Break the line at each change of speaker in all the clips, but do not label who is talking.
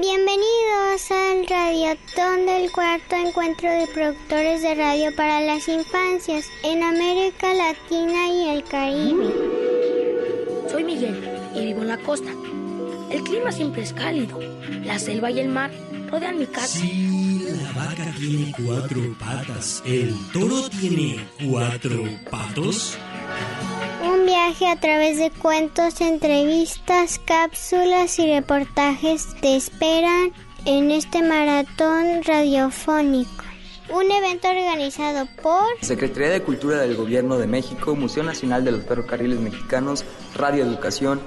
Bienvenidos al Radiotón del cuarto encuentro de productores de radio para las infancias en América Latina y el Caribe.
Soy Miguel y vivo en la costa. El clima siempre es cálido. La selva y el mar rodean mi casa.
Sí, la vaca tiene cuatro patas. El toro tiene cuatro patos.
A través de cuentos, entrevistas, cápsulas y reportajes te esperan en este maratón radiofónico. Un evento organizado por
Secretaría de Cultura del Gobierno de México, Museo Nacional de los Ferrocarriles Mexicanos, Radio Educación,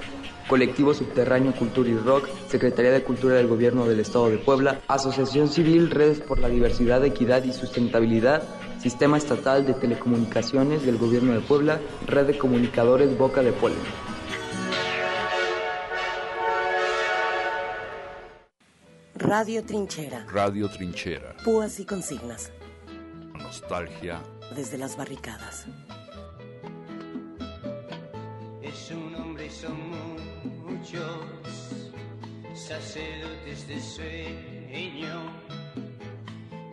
Colectivo Subterráneo Cultura y Rock, Secretaría de Cultura del Gobierno del Estado de Puebla, Asociación Civil Redes por la Diversidad, Equidad y Sustentabilidad, Sistema Estatal de Telecomunicaciones del Gobierno de Puebla, Red de Comunicadores Boca de Puebla.
Radio Trinchera.
Radio Trinchera.
Púas y consignas.
Nostalgia.
Desde las barricadas.
Es un hombre y son muchos sacerdotes de sueño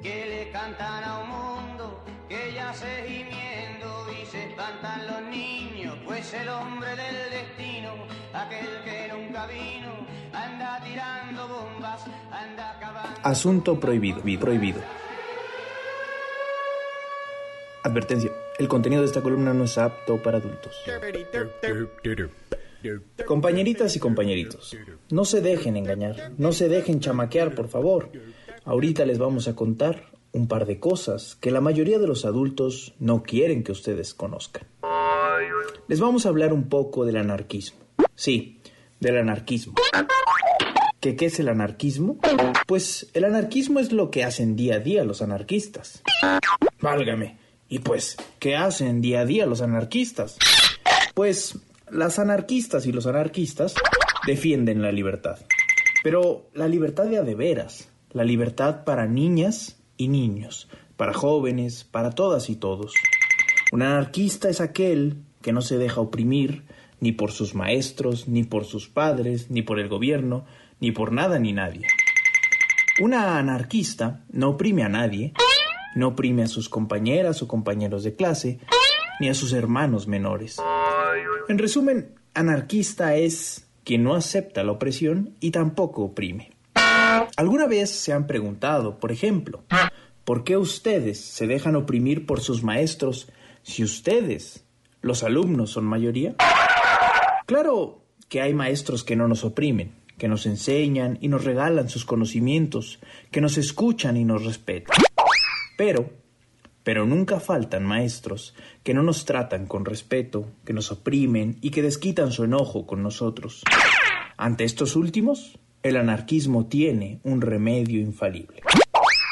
que le cantan a un mundo que ya se gimiendo y se espantan los niños, pues el hombre del destino, aquel que nunca vino, anda tirando bombas, anda acabando.
Asunto prohibido, prohibido. Advertencia. El contenido de esta columna no es apto para adultos. Compañeritas y compañeritos, no se dejen engañar, no se dejen chamaquear, por favor. Ahorita les vamos a contar un par de cosas que la mayoría de los adultos no quieren que ustedes conozcan. Les vamos a hablar un poco del anarquismo. Sí, del anarquismo. ¿Qué, ¿Qué es el anarquismo? Pues el anarquismo es lo que hacen día a día los anarquistas. Válgame. Y pues, ¿qué hacen día a día los anarquistas? Pues las anarquistas y los anarquistas defienden la libertad. Pero la libertad de a de veras, la libertad para niñas y niños, para jóvenes, para todas y todos. Un anarquista es aquel que no se deja oprimir ni por sus maestros, ni por sus padres, ni por el gobierno, ni por nada ni nadie. Una anarquista no oprime a nadie, no oprime a sus compañeras o compañeros de clase, ni a sus hermanos menores. En resumen, anarquista es quien no acepta la opresión y tampoco oprime. ¿Alguna vez se han preguntado, por ejemplo, por qué ustedes se dejan oprimir por sus maestros si ustedes, los alumnos, son mayoría? Claro que hay maestros que no nos oprimen, que nos enseñan y nos regalan sus conocimientos, que nos escuchan y nos respetan. Pero, pero nunca faltan maestros que no nos tratan con respeto, que nos oprimen y que desquitan su enojo con nosotros. Ante estos últimos, el anarquismo tiene un remedio infalible.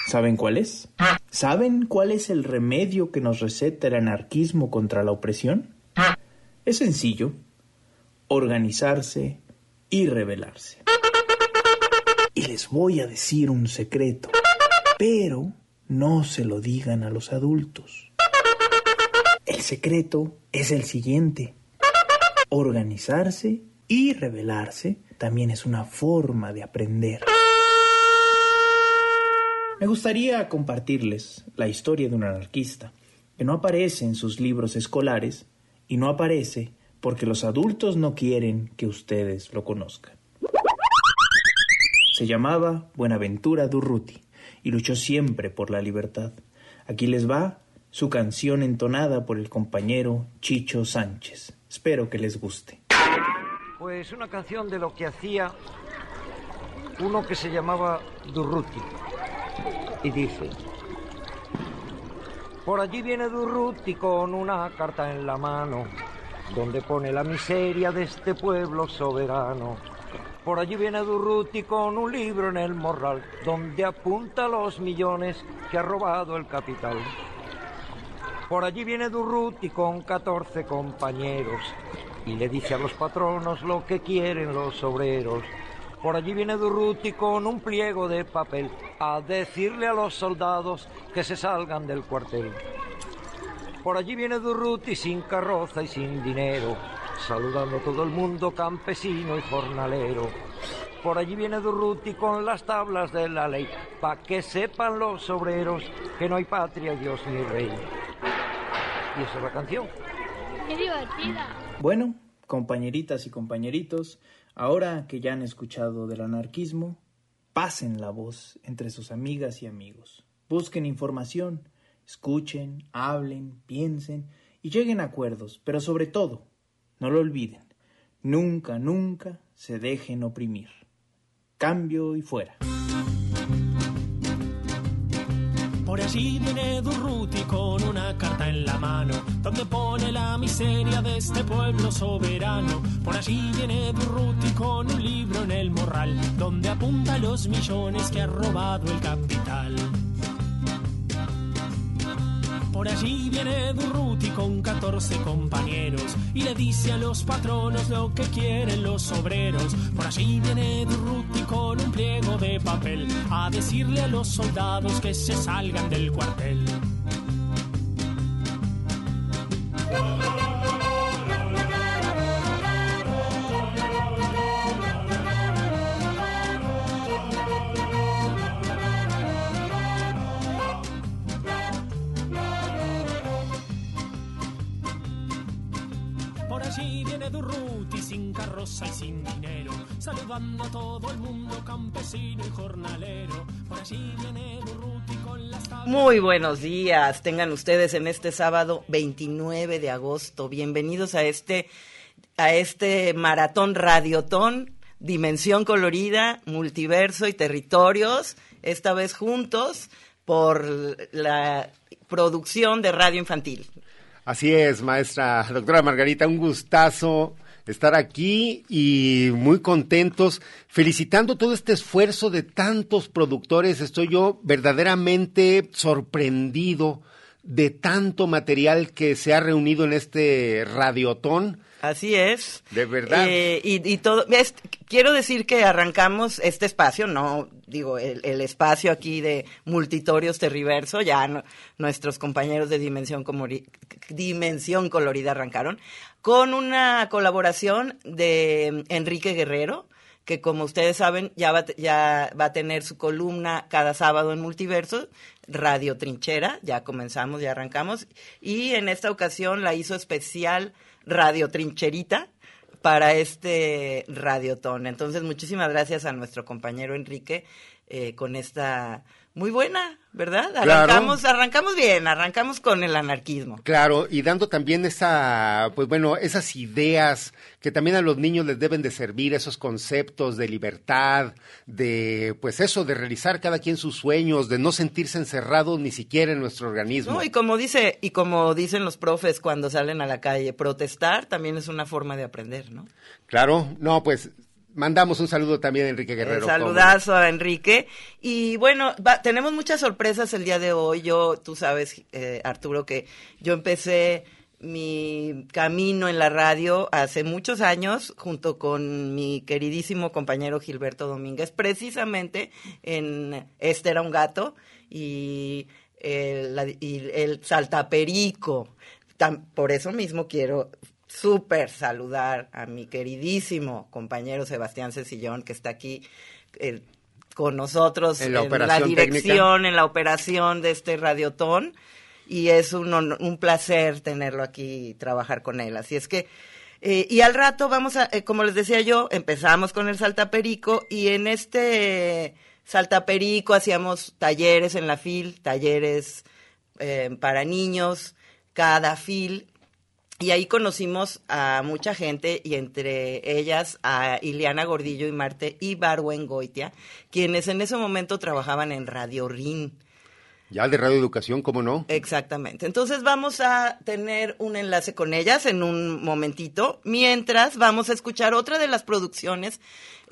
¿Saben cuál es? ¿Saben cuál es el remedio que nos receta el anarquismo contra la opresión? Es sencillo, organizarse y rebelarse. Y les voy a decir un secreto, pero no se lo digan a los adultos. El secreto es el siguiente. Organizarse y rebelarse también es una forma de aprender. Me gustaría compartirles la historia de un anarquista que no aparece en sus libros escolares y no aparece porque los adultos no quieren que ustedes lo conozcan. Se llamaba Buenaventura Durruti y luchó siempre por la libertad. Aquí les va su canción entonada por el compañero Chicho Sánchez. Espero que les guste.
Pues una canción de lo que hacía uno que se llamaba Durruti. Y dice, por allí viene Durruti con una carta en la mano, donde pone la miseria de este pueblo soberano. Por allí viene Durruti con un libro en el morral, donde apunta los millones que ha robado el capital. Por allí viene Durruti con 14 compañeros y le dice a los patronos lo que quieren los obreros. Por allí viene Durruti con un pliego de papel a decirle a los soldados que se salgan del cuartel. Por allí viene Durruti sin carroza y sin dinero, saludando a todo el mundo campesino y jornalero. Por allí viene Durruti con las tablas de la ley, pa' que sepan los obreros que no hay patria, Dios ni rey. Y esa es la canción.
¡Qué divertida!
Bueno, compañeritas y compañeritos, ahora que ya han escuchado del anarquismo, pasen la voz entre sus amigas y amigos. Busquen información, escuchen, hablen, piensen y lleguen a acuerdos, pero sobre todo, no lo olviden, nunca, nunca se dejen oprimir. Cambio y fuera.
Por allí viene Durruti con una carta en la mano, donde pone la miseria de este pueblo soberano. Por allí viene Durruti con un libro en el morral, donde apunta los millones que ha robado el capital. Por allí viene Durruti con 14 compañeros y le dice a los patronos lo que quieren los obreros. Por allí viene Durruti con un pliego de papel a decirle a los soldados que se salgan del cuartel. Y sin dinero, saludando a todo el mundo campesino y jornalero. Por allí viene Durruti con las tablas-
Muy buenos días, tengan ustedes en este sábado 29 de agosto. Bienvenidos a este a este maratón radiotón, dimensión colorida, multiverso y territorios, esta vez juntos por la producción de Radio Infantil.
Así es, maestra doctora Margarita, un gustazo estar aquí y muy contentos, felicitando todo este esfuerzo de tantos productores. Estoy yo verdaderamente sorprendido de tanto material que se ha reunido en este radiotón.
Así es.
De verdad.
Eh, y, y todo, es- quiero decir que arrancamos este espacio, no digo el, el espacio aquí de Multitorios Terriverso, ya no- nuestros compañeros de Dimensión, Comori- Dimensión Colorida arrancaron, con una colaboración de Enrique Guerrero, que como ustedes saben ya va, ya va a tener su columna cada sábado en Multiverso, Radio Trinchera, ya comenzamos, ya arrancamos, y en esta ocasión la hizo especial Radio Trincherita para este radiotón. Entonces, muchísimas gracias a nuestro compañero Enrique eh, con esta muy buena, ¿verdad?
Claro.
Arrancamos, arrancamos bien, arrancamos con el anarquismo.
Claro, y dando también esa, pues bueno, esas ideas que también a los niños les deben de servir, esos conceptos de libertad, de, pues eso, de realizar cada quien sus sueños, de no sentirse encerrados ni siquiera en nuestro organismo.
No, y como dice, y como dicen los profes cuando salen a la calle, protestar también es una forma de aprender, ¿no?
Claro, no, pues mandamos un saludo también a Enrique Guerrero.
Eh, saludazo a Enrique. Y bueno, va- tenemos muchas sorpresas el día de hoy. Yo, tú sabes, eh, Arturo, que yo empecé mi camino en la radio hace muchos años junto con mi queridísimo compañero Gilberto Domínguez, precisamente en Este era un gato y el, la- y el saltaperico. Por eso mismo quiero súper saludar a mi queridísimo compañero Sebastián Cecillón, que está aquí eh, con nosotros
En la
dirección, en la operación de este radiotón. Y es un, un placer tenerlo aquí y trabajar con él. Así es que, eh, y al rato vamos a, eh, como les decía yo, empezamos con el saltaperico y en este saltaperico hacíamos talleres en la FIL, talleres para niños, cada FIL y ahí conocimos a mucha gente y entre ellas a Ileana Gordillo y Marte Ibarwengoitia, quienes en ese momento trabajaban en Radio RIN.
Ya de Radio Educación, ¿cómo no?
Exactamente. Entonces vamos a tener un enlace con ellas en un momentito, mientras vamos a escuchar otra de las producciones.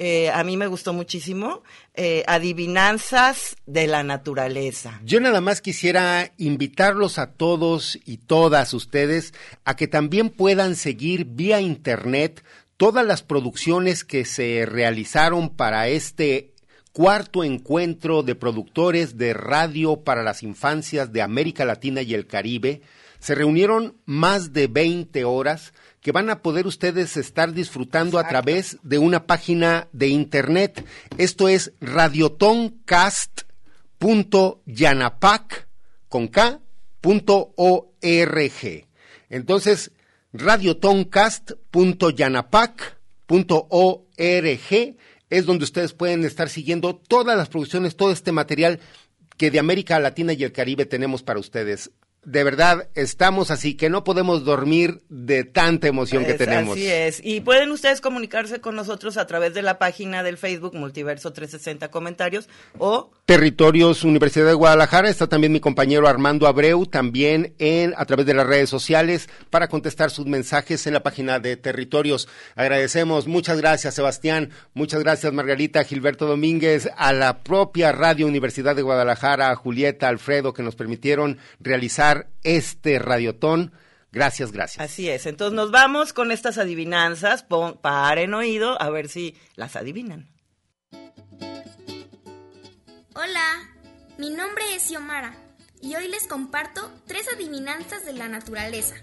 eh, a mí me gustó muchísimo, eh, Adivinanzas de la Naturaleza.
Yo nada más quisiera invitarlos a todos y todas ustedes a que también puedan seguir vía internet todas las producciones que se realizaron para este cuarto encuentro de productores de radio para las infancias de América Latina y el Caribe. Se reunieron más de 20 horas que van a poder ustedes estar disfrutando a través de una página de internet. Esto es radiotoncast.yanapac con K, punto org. Entonces, radiotoncast.yanapac.org es donde ustedes pueden estar siguiendo todas las producciones, todo este material que de América Latina y el Caribe tenemos para ustedes de verdad estamos así que no podemos dormir de tanta emoción que tenemos.
Así es. Y pueden ustedes comunicarse con nosotros a través de la página del Facebook Multiverso 360 Comentarios o
Territorios Universidad de Guadalajara, está también mi compañero Armando Abreu, también en a través de las redes sociales para contestar sus mensajes en la página de Territorios. Agradecemos, muchas gracias Sebastián, muchas gracias Margarita, Gilberto Domínguez, a la propia Radio Universidad de Guadalajara, a Julieta, Alfredo, que nos permitieron realizar este radiotón. Gracias, gracias.
Así es. Entonces nos vamos con estas adivinanzas. Pon, paren oído a ver si las adivinan.
Hola, mi nombre es Xiomara y hoy les comparto tres adivinanzas de la naturaleza.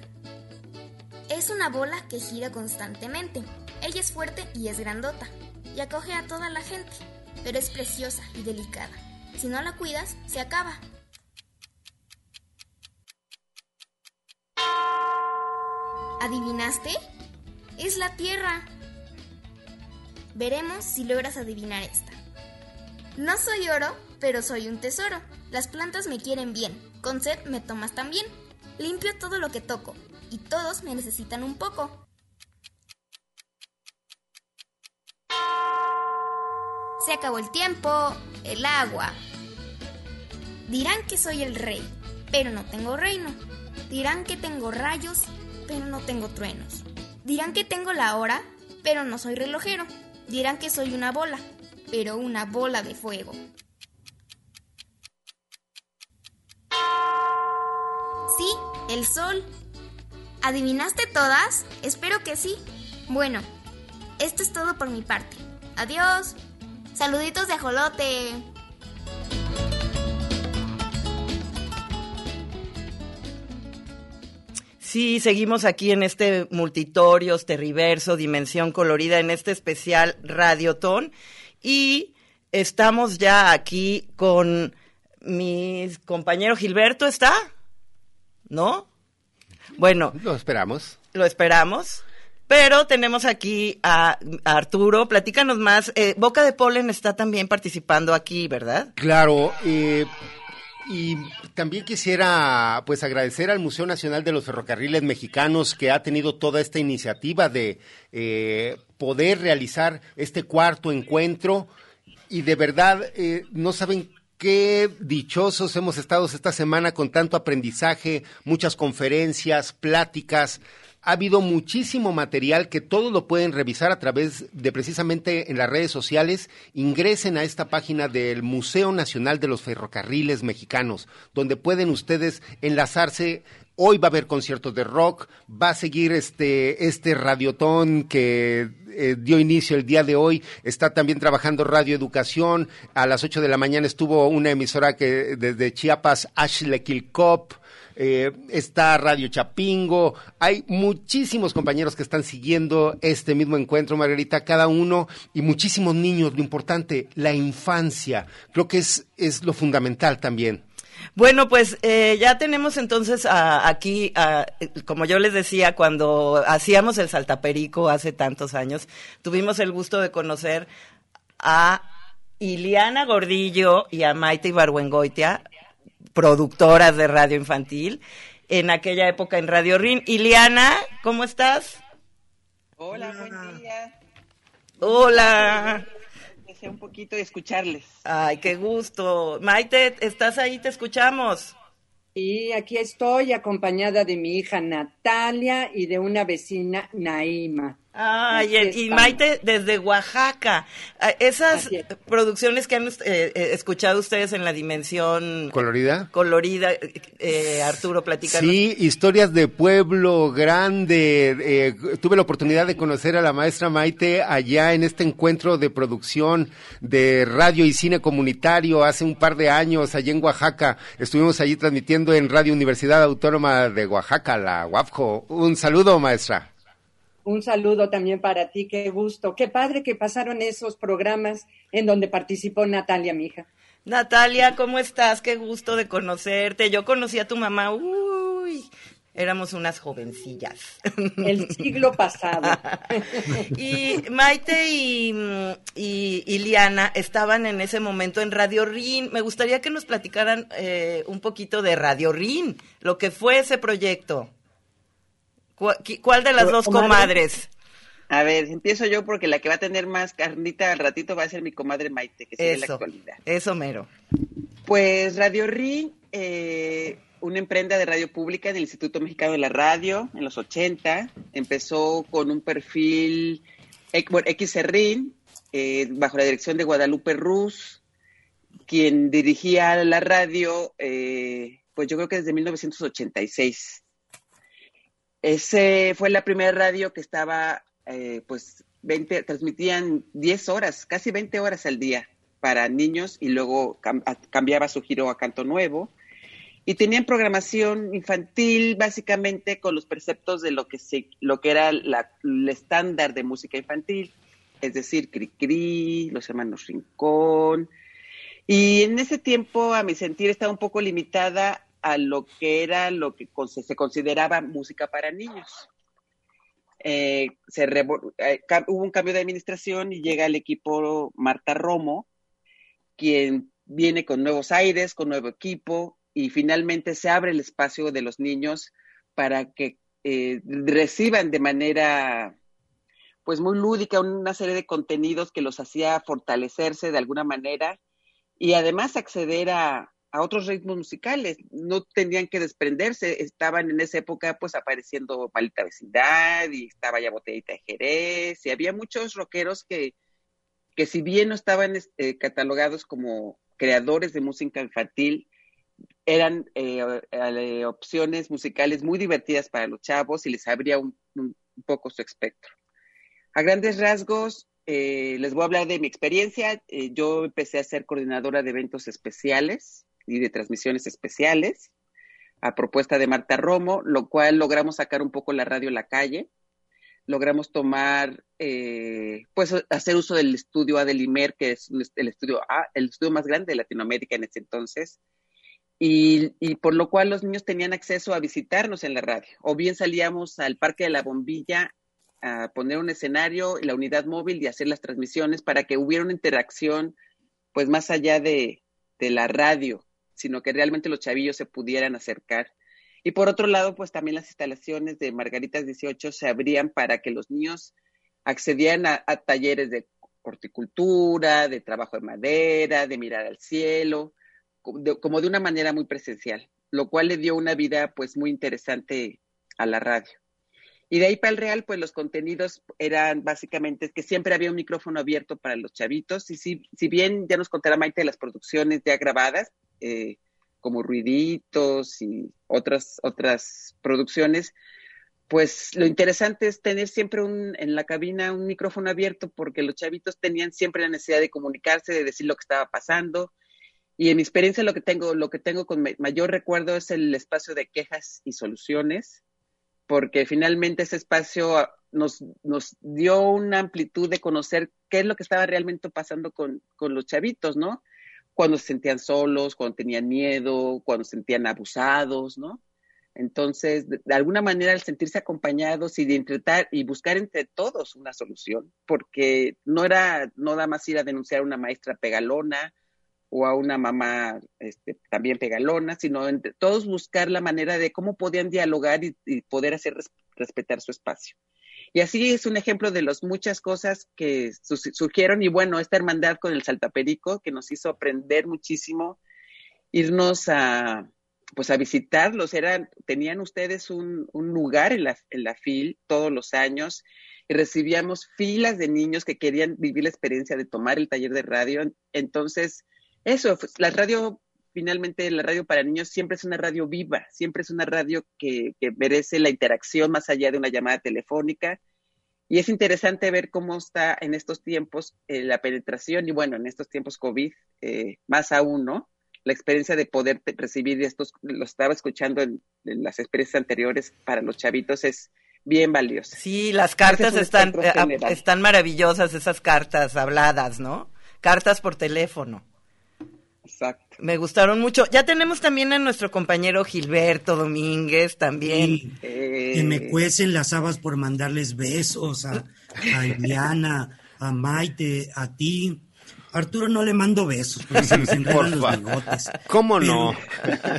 Es una bola que gira constantemente. Ella es fuerte y es grandota y acoge a toda la gente, pero es preciosa y delicada. Si no la cuidas, se acaba. ¿Adivinaste? Es la Tierra. Veremos si logras adivinar esta. No soy oro, pero soy un tesoro. Las plantas me quieren bien, con sed me tomas también. Limpio todo lo que toco, y todos me necesitan un poco. Se acabó el tiempo, el agua. Dirán que soy el rey, pero no tengo reino. Dirán que tengo rayos, pero no tengo truenos. Dirán que tengo la hora, pero no soy relojero. Dirán que soy una bola, pero una bola de fuego. Sí, el sol. ¿Adivinaste todas? Espero que sí. Bueno, esto es todo por mi parte. Adiós. Saluditos de ajolote.
Sí, seguimos aquí en este Multitorios, Terriverso, Dimensión Colorida, en este especial Radiotón. Y estamos ya aquí con mi compañero Gilberto, ¿está? ¿No? Bueno.
Lo esperamos.
Lo esperamos. Pero tenemos aquí a, a Arturo. Platícanos más. Eh, Boca de Polen está también participando aquí, ¿verdad?
Claro. Eh, y también quisiera pues agradecer al Museo Nacional de los Ferrocarriles Mexicanos que ha tenido toda esta iniciativa de eh, poder realizar este cuarto encuentro y de verdad eh, no saben qué dichosos hemos estado esta semana con tanto aprendizaje, muchas conferencias, pláticas. Ha habido muchísimo material que todos lo pueden revisar a través de precisamente en las redes sociales. Ingresen a esta página del Museo Nacional de los Ferrocarriles Mexicanos, donde pueden ustedes enlazarse. Hoy va a haber conciertos de rock, va a seguir este, este radiotón que eh, dio inicio el día de hoy, está también trabajando Radio Educación, a las 8 de la mañana estuvo una emisora que desde Chiapas, Ashley Kilcop, eh, está Radio Chapingo, hay muchísimos compañeros que están siguiendo este mismo encuentro, Margarita, cada uno, y muchísimos niños, lo importante, la infancia, creo que es, es lo fundamental también.
Bueno, pues eh, ya tenemos entonces a, aquí, a, como yo les decía, cuando hacíamos el Saltaperico hace tantos años, tuvimos el gusto de conocer a Iliana Gordillo y a Maite Ibargüengoitia, productoras de radio infantil, en aquella época en Radio Rin. Iliana, ¿cómo estás?
Hola, buen día.
Hola.
Deseo un poquito de escucharles.
Ay, qué gusto. Maite, ¿estás ahí? Te escuchamos.
Y aquí estoy acompañada de mi hija Natalia y de una vecina Naima.
Ay, y, y Maite desde Oaxaca. Ah, Esas producciones que han eh, eh, escuchado ustedes en la dimensión
¿Colorida?
colorida, eh, Arturo, platícanos.
Sí, historias de pueblo grande. Eh, tuve la oportunidad de conocer a la maestra Maite allá en este encuentro de producción de radio y cine comunitario hace un par de años allá en Oaxaca. Estuvimos allí transmitiendo en Radio Universidad Autónoma de Oaxaca, la UAFJO. Un saludo, maestra.
Un saludo también para ti, qué gusto. Qué padre que pasaron esos programas en donde participó Natalia, mi hija.
Natalia, ¿cómo estás? Qué gusto de conocerte. Yo conocí a tu mamá, uy, éramos unas jovencillas.
El siglo pasado.
y Maite y, y, y, Liana estaban en ese momento en Radio RIN. Me gustaría que nos platicaran eh, un poquito de Radio RIN, lo que fue ese proyecto. ¿Cuál, cuál de las dos comadres?
A ver, empiezo yo porque la que va a tener más carnita al ratito va a ser mi comadre Maite, que sigue en la
Eso,
actualidad.
eso mero.
Pues Radio RI, eh, una emprenda de radio pública del Instituto Mexicano de la Radio en los 80. Empezó con un perfil XRIN, eh, bajo la dirección de Guadalupe Ruz, quien dirigía la radio, eh, pues yo creo que desde 1986. Ese fue la primera radio que estaba, eh, pues, 20, transmitían 10 horas, casi 20 horas al día para niños y luego cam- cambiaba su giro a Canto Nuevo. Y tenían programación infantil básicamente con los preceptos de lo que, se, lo que era la- el estándar de música infantil, es decir, Cricri, Los Hermanos Rincón. Y en ese tiempo, a mi sentir, estaba un poco limitada a lo que era lo que se consideraba música para niños. Eh, se eh, hubo un cambio de administración y llega el equipo Marta Romo, quien viene con nuevos aires, con nuevo equipo, y finalmente se abre el espacio de los niños para que eh, reciban de manera pues muy lúdica una serie de contenidos que los hacía fortalecerse de alguna manera y además acceder a, a otros ritmos musicales. No tenían que desprenderse, estaban en esa época pues apareciendo Malita Vecindad y estaba ya Botellita de Jerez y había muchos rockeros que, que si bien no estaban eh, catalogados como creadores de música infantil, eran eh, eh, opciones musicales muy divertidas para los chavos y les abría un, un poco su espectro. A grandes rasgos, eh, les voy a hablar de mi experiencia. Eh, yo empecé a ser coordinadora de eventos especiales y de transmisiones especiales a propuesta de Marta Romo, lo cual logramos sacar un poco la radio a la calle. Logramos tomar, eh, pues hacer uso del estudio Adelimer, que es el estudio A, el estudio más grande de Latinoamérica en ese entonces, y, y, por lo cual los niños tenían acceso a visitarnos en la radio. O bien salíamos al Parque de la Bombilla a poner un escenario, la unidad móvil y hacer las transmisiones para que hubiera una interacción, pues más allá de la radio, sino que realmente los chavillos se pudieran acercar. Y por otro lado, pues también las instalaciones de Margaritas 18 se abrían para que los niños accedieran a, talleres de horticultura, de trabajo de madera, de mirar al cielo, como de una manera muy presencial, lo cual le dio una vida pues muy interesante a la radio. Y de ahí para el Real, pues los contenidos eran básicamente que siempre había un micrófono abierto para los chavitos. Y si, si bien ya nos contará Maite las producciones ya grabadas, eh, como Ruiditos y otras, otras producciones, pues lo interesante es tener siempre un, en la cabina un micrófono abierto porque los chavitos tenían siempre la necesidad de comunicarse, de decir lo que estaba pasando. Y en mi experiencia lo que tengo, lo que tengo con mayor recuerdo es el espacio de quejas y soluciones, porque finalmente ese espacio nos, nos dio una amplitud de conocer qué es lo que estaba realmente pasando con, con los chavitos, ¿no? Cuando se sentían solos, cuando tenían miedo, cuando se sentían abusados, ¿no? Entonces, de, alguna manera, al sentirse acompañados y de intentar y buscar entre todos una solución, porque no era no nada más ir a denunciar a una maestra pegalona o a una mamá este, también pegalona, sino entre todos buscar la manera de cómo podían dialogar y, poder hacer res, respetar su espacio. Y así es un ejemplo de las muchas cosas que su, surgieron y bueno, esta hermandad con el Saltaperico que nos hizo aprender muchísimo, irnos a pues a visitarlos, eran, tenían ustedes un, un lugar en la, en la FIL todos los años y recibíamos filas de niños que querían vivir la experiencia de tomar el taller de radio. Entonces, eso, la radio, finalmente la radio para niños siempre es una radio viva, siempre es una radio que, que merece la interacción más allá de una llamada telefónica. Y es interesante ver cómo está en estos tiempos eh, la penetración y bueno, en estos tiempos COVID, eh, más aún, ¿no? La experiencia de poder recibir estos, lo estaba escuchando en, en las experiencias anteriores para los chavitos, es bien valiosa.
Sí, las cartas
es
están, eh,
general.
están maravillosas, esas cartas habladas, ¿no? Cartas por teléfono.
Exacto.
Me gustaron mucho. Ya tenemos también a nuestro compañero Gilberto Domínguez también.
Que me cuecen las habas por mandarles besos a, a Iliana, a Maite, a ti. Arturo no le mando besos porque se nos enredan los bigotes.
¿Cómo
Pero,
no?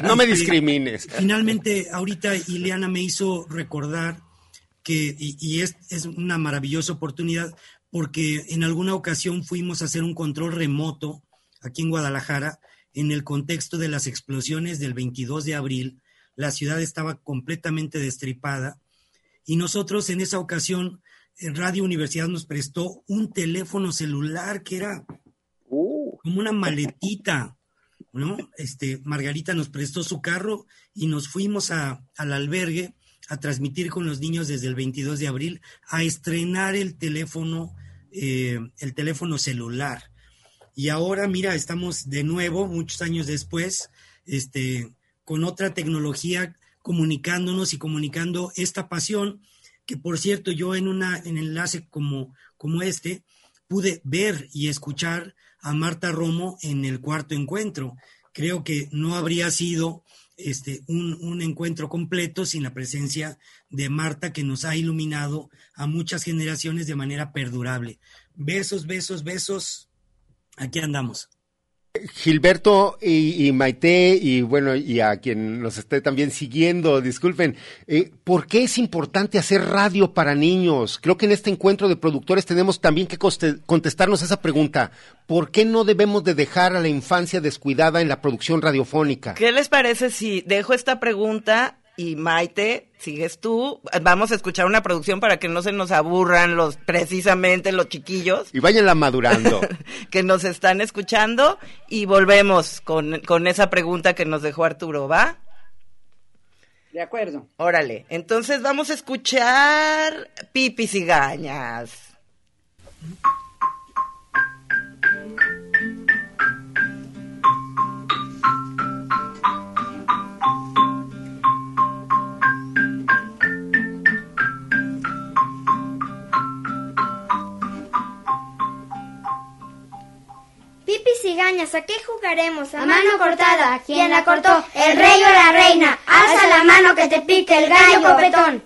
No me
este,
discrimines.
Finalmente, ahorita Ileana me hizo recordar que, y, y es, es una maravillosa oportunidad, porque en alguna ocasión fuimos a hacer un control remoto aquí en Guadalajara, en el contexto de las explosiones del 22 de abril. La ciudad estaba completamente destripada y nosotros en esa ocasión, en Radio Universidad nos prestó un teléfono celular que era como una maletita, ¿no? Este, Margarita nos prestó su carro y nos fuimos a, al albergue a transmitir con los niños desde el 22 de abril, a estrenar el teléfono, eh, el teléfono celular. Y ahora, mira, estamos de nuevo, muchos años después, este, con otra tecnología, comunicándonos y comunicando esta pasión, que por cierto, yo en una, en enlace como, como este, pude ver y escuchar a Marta Romo en el cuarto encuentro. Creo que no habría sido este, un, un, encuentro completo sin la presencia de Marta que nos ha iluminado a muchas generaciones de manera perdurable. Besos, besos, besos. Aquí andamos.
Gilberto y, y, Maite, y bueno, y a quien nos esté también siguiendo, disculpen, eh, ¿por qué es importante hacer radio para niños? Creo que en este encuentro de productores tenemos también que contestarnos esa pregunta. ¿Por qué no debemos de dejar a la infancia descuidada en la producción radiofónica?
¿Qué les parece si dejo esta pregunta y Maite, sigues tú. Vamos a escuchar una producción para que no se nos aburran los, precisamente los chiquillos.
Y váyanla madurando.
que nos están escuchando y volvemos con, con esa pregunta que nos dejó Arturo, ¿va?
De acuerdo.
Órale, entonces vamos a escuchar Pipis y Gañas.
Pipis y gañas, ¿a qué jugaremos?
A mano cortada, ¿quién la cortó? El rey o la reina. Alza la mano que te pique el gallo copetón.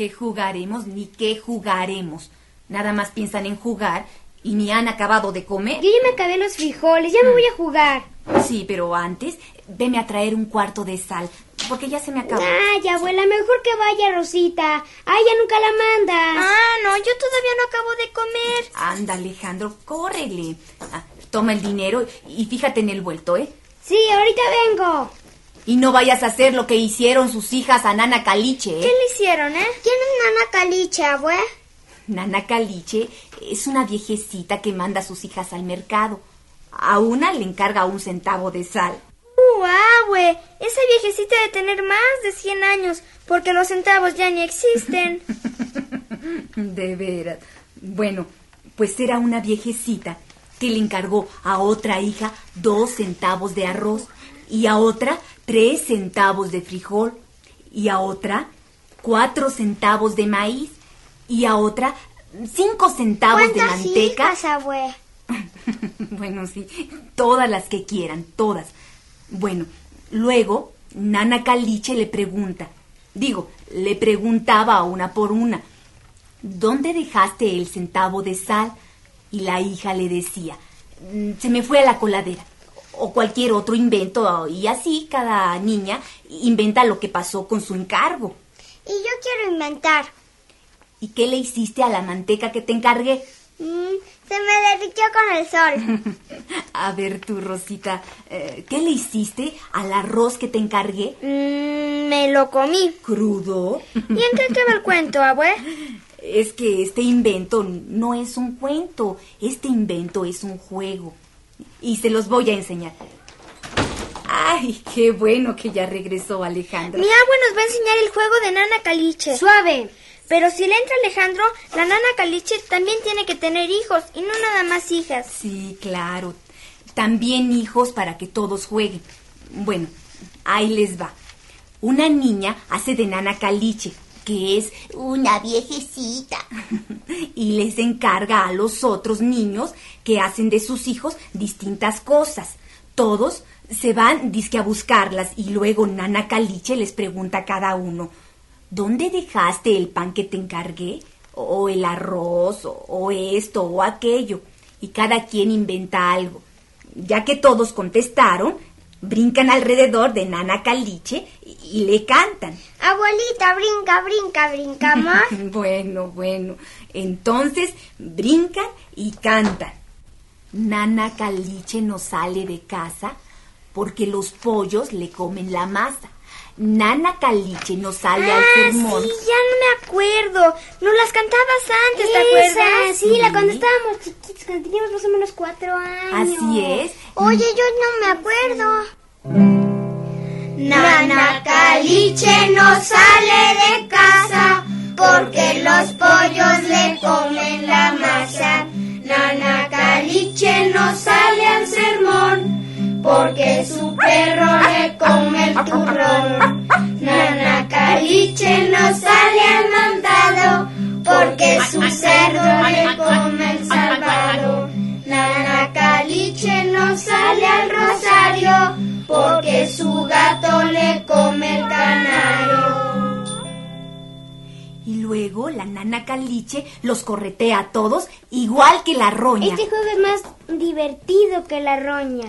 ¿Qué jugaremos ni qué jugaremos? Nada más piensan en jugar y ni han acabado de comer.
Yo ya me acabé los frijoles, ya me voy a jugar.
Sí, pero antes, veme a traer un cuarto de sal, porque ya se me acabó.
Ay, abuela, mejor que vaya Rosita. Ay, ya nunca la mandas.
Ah, no, yo todavía no acabo de comer.
Anda, Alejandro, córrele. Ah, toma el dinero y fíjate en el vuelto, ¿eh?
Sí, ahorita vengo.
Y no vayas a hacer lo que hicieron sus hijas a Nana Caliche. ¿eh?
¿Qué le hicieron, eh?
¿Quién es Nana Caliche, abue?
Nana Caliche es una viejecita que manda a sus hijas al mercado. A una le encarga un centavo de sal.
¡Uh, abue! Esa viejecita debe tener más de 100 años, porque los centavos ya ni existen.
de veras. Bueno, pues era una viejecita que le encargó a otra hija dos centavos de arroz y a otra tres centavos de frijol y a otra cuatro centavos de maíz y a otra cinco centavos de manteca.
Hijas, abue?
bueno, sí, todas las que quieran, todas. Bueno, luego Nana Caliche le pregunta, digo, le preguntaba una por una, ¿dónde dejaste el centavo de sal? Y la hija le decía, se me fue a la coladera o cualquier otro invento y así cada niña inventa lo que pasó con su encargo.
Y yo quiero inventar.
¿Y qué le hiciste a la manteca que te encargué?
Mm, se me derritió con el sol.
a ver tú, Rosita, eh, ¿qué le hiciste al arroz que te encargué?
Mm, me lo comí.
¿Crudo?
¿Y en qué acaba el cuento, abue?
Es que este invento no es un cuento, este invento es un juego y se los voy a enseñar. Ay, qué bueno que ya regresó Alejandro.
Mi abue nos va a enseñar el juego de Nana Caliche.
Suave.
Pero si le entra Alejandro, la Nana Caliche también tiene que tener hijos y no nada más hijas.
Sí, claro. También hijos para que todos jueguen. Bueno, ahí les va. Una niña hace de Nana Caliche, que es una viejecita, y les encarga a los otros niños que hacen de sus hijos distintas cosas. Todos se van disque a buscarlas y luego Nana Caliche les pregunta a cada uno, ¿dónde dejaste el pan que te encargué? O el arroz, o, o esto, o aquello. Y cada quien inventa algo. Ya que todos contestaron, brincan alrededor de Nana Caliche y, y le cantan.
Abuelita, brinca, brinca, brincamos.
bueno, bueno. Entonces brincan y cantan. Nana Caliche no sale de casa porque los pollos le comen la masa. Nana Caliche no sale al
Ah,
sermón.
sí, ya no me acuerdo. No las cantabas antes, ¿te acuerdas?
Sí, la cuando estábamos chiquitos, cuando teníamos más o menos cuatro años.
Así es.
Oye, yo no me acuerdo.
Nana Caliche no sale de casa porque los pollos le comen la masa. Nana Caliche no sale al sermón porque su perro le come el turrón. Nana Caliche no sale al mandado porque su cerdo le come el salvado. Nana Caliche no sale al rosario porque su gato le come el canario.
Y luego la nana Caliche los corretea a todos igual que la roña.
Este juego es más divertido que la roña.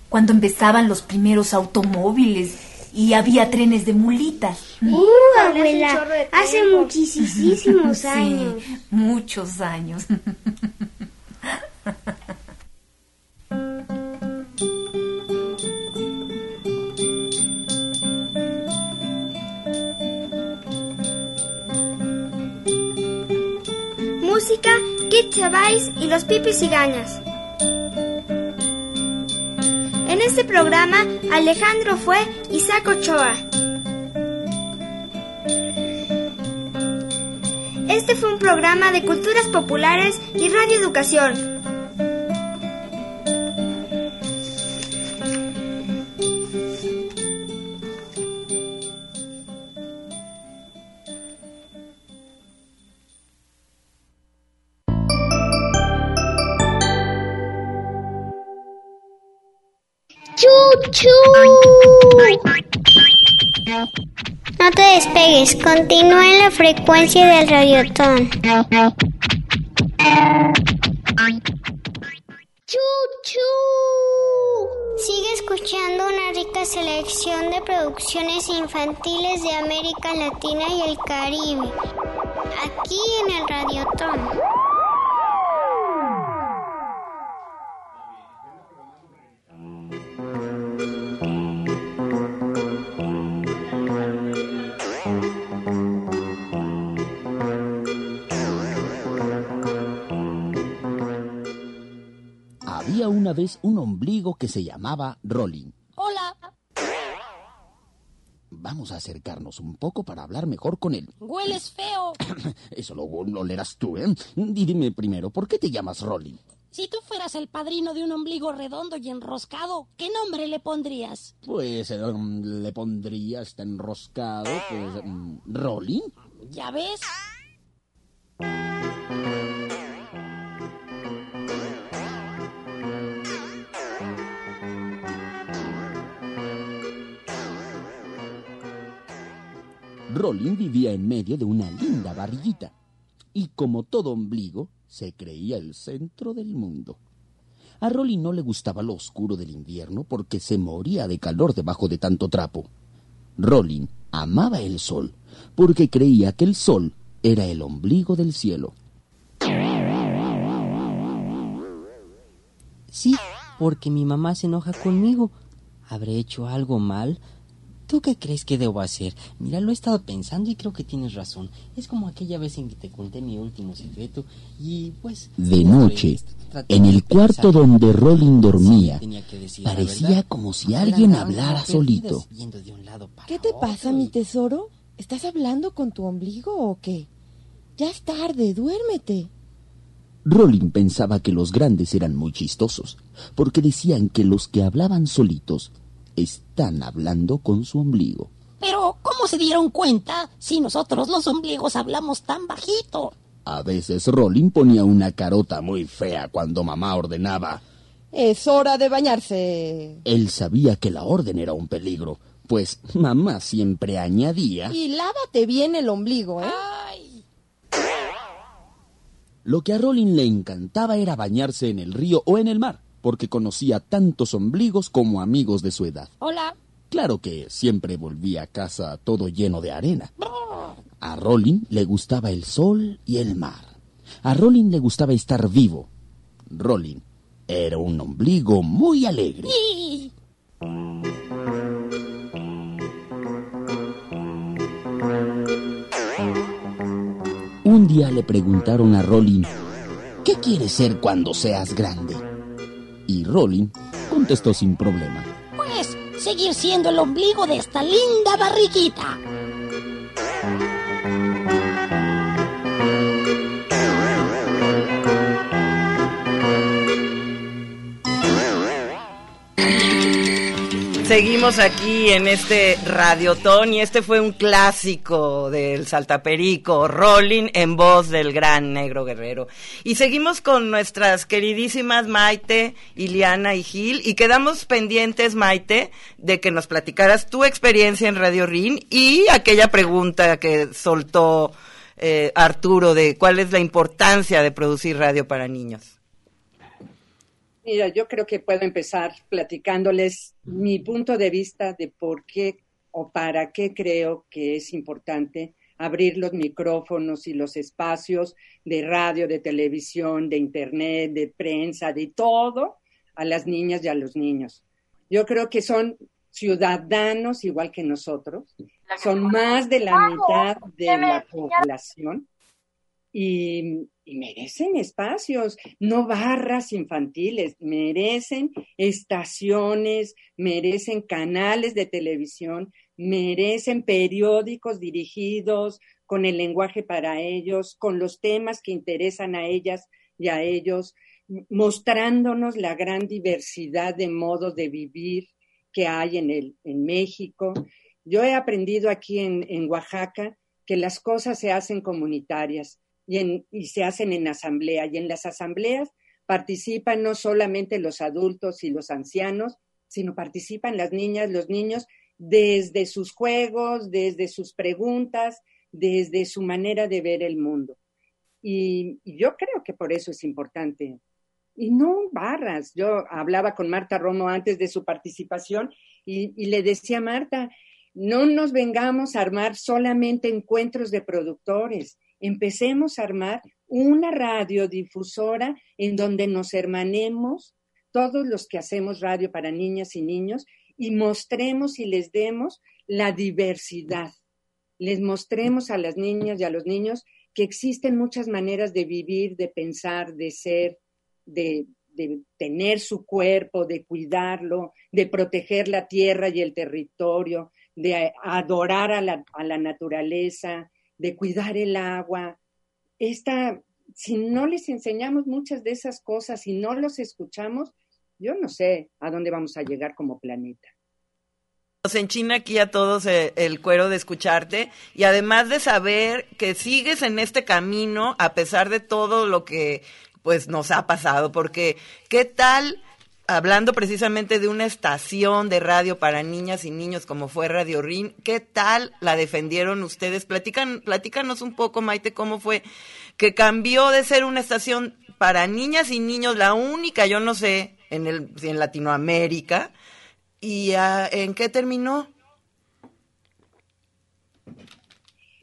cuando empezaban los primeros automóviles y había trenes de mulitas.
Uh, abuela, hace muchísimos
Sí,
años.
muchos años.
Música, Kit Chavais y los Pipis y Gañas. En este programa, Alejandro fue Isaac Ochoa. Este fue un programa de culturas populares y radioeducación.
No te despegues, continúa en la frecuencia del radiotón. ¡Chuchu! Sigue escuchando una rica selección de producciones infantiles de América Latina y el Caribe, aquí en el radiotón.
Una vez un ombligo que se llamaba Rolling.
Hola,
Vamos a acercarnos un poco para hablar mejor con él.
hueles feo.
Eso lo, lo leerás tú, ¿eh? Dime primero, ¿por qué te llamas Rolling?
Si tú fueras el padrino de un ombligo redondo y enroscado, ¿qué nombre le pondrías?
Pues eh, mm, le pondría, está enroscado, pues, mm, Rolling.
¿Ya ves?
Rolling vivía en medio de una linda barriguita y como todo ombligo se creía el centro del mundo. A Rolling no le gustaba lo oscuro del invierno porque se moría de calor debajo de tanto trapo. Rolling amaba el sol porque creía que el sol era el ombligo del cielo.
Sí, porque mi mamá se enoja conmigo. ¿Habré hecho algo mal? ¿Tú qué crees que debo hacer? Mira, lo he estado pensando y creo que tienes razón. Es como aquella vez en que te conté mi último secreto y pues...
De noche, en el cuarto donde Rolling dormía, parecía como si alguien hablara solito.
¿Qué te pasa, mi tesoro? ¿Estás hablando con tu ombligo o qué? Ya es tarde, duérmete.
Rolling pensaba que los grandes eran muy chistosos, porque decían que los que hablaban solitos están hablando con su ombligo.
Pero, ¿cómo se dieron cuenta si nosotros los ombligos hablamos tan bajito?
A veces Rolling ponía una carota muy fea cuando mamá ordenaba.
Es hora de bañarse.
Él sabía que la orden era un peligro, pues mamá siempre añadía...
Y lávate bien el ombligo, ¿eh?
Lo que a Rolling le encantaba era bañarse en el río o en el mar, porque conocía tantos ombligos como amigos de su edad.
Hola.
Claro que siempre volvía a casa todo lleno de arena. A Rolling le gustaba el sol y el mar. A Rolling le gustaba estar vivo. Rolling era un ombligo muy alegre. Un día le preguntaron a Rolling, ¿qué quieres ser cuando seas grande? Y Rolling contestó sin problema.
Pues seguir siendo el ombligo de esta linda barriguita.
Seguimos aquí en este Radiotón y este fue un clásico del Saltaperico, Rolling en voz del gran negro guerrero. Y seguimos con nuestras queridísimas Maite, Iliana y Gil y quedamos pendientes, Maite, de que nos platicaras tu experiencia en Radio Rin y aquella pregunta que soltó eh, Arturo de cuál es la importancia de producir radio para niños.
Mira, yo creo que puedo empezar platicándoles mi punto de vista de por qué o para qué creo que es importante abrir los micrófonos y los espacios de radio, de televisión, de internet, de prensa, de todo a las niñas y a los niños. Yo creo que son ciudadanos igual que nosotros, son más de la mitad de la población y, merecen espacios, no barras infantiles, merecen estaciones, merecen canales de televisión, merecen periódicos dirigidos con el lenguaje para ellos, con los temas que interesan a ellas y a ellos, mostrándonos la gran diversidad de modos de vivir que hay en, el, en México. Yo he aprendido aquí en, en Oaxaca que las cosas se hacen comunitarias y, se hacen en asamblea. Y en las asambleas participan no solamente los adultos y los ancianos, sino participan las niñas, los niños, desde sus juegos, desde sus preguntas, desde su manera de ver el mundo. Y, y, yo creo que por eso es importante. Y no barras. Yo hablaba con Marta Romo antes de su participación y, y le decía a Marta, no nos vengamos a armar solamente encuentros de productores empecemos a armar una radiodifusora en donde nos hermanemos todos los que hacemos radio para niñas y niños y mostremos y les demos la diversidad. Les mostremos a las niñas y a los niños que existen muchas maneras de vivir, de pensar, de ser, de, de tener su cuerpo, de cuidarlo, de proteger la tierra y el territorio, de adorar a la, a la naturaleza, de cuidar el agua. Esta, si no les enseñamos muchas de esas cosas, si no los escuchamos, yo no sé a dónde vamos a llegar como planeta.
Nos enchina aquí a todos el, el, cuero de escucharte y además de saber que sigues en este camino a pesar de todo lo que pues nos ha pasado, porque ¿qué tal hablando precisamente de una estación de radio para niñas y niños como fue Radio Rin, ¿qué tal la defendieron ustedes? Platican, platícanos un poco, Maite, cómo fue que cambió de ser una estación para niñas y niños, la única, yo no sé, en, el, en Latinoamérica, y uh, en qué terminó.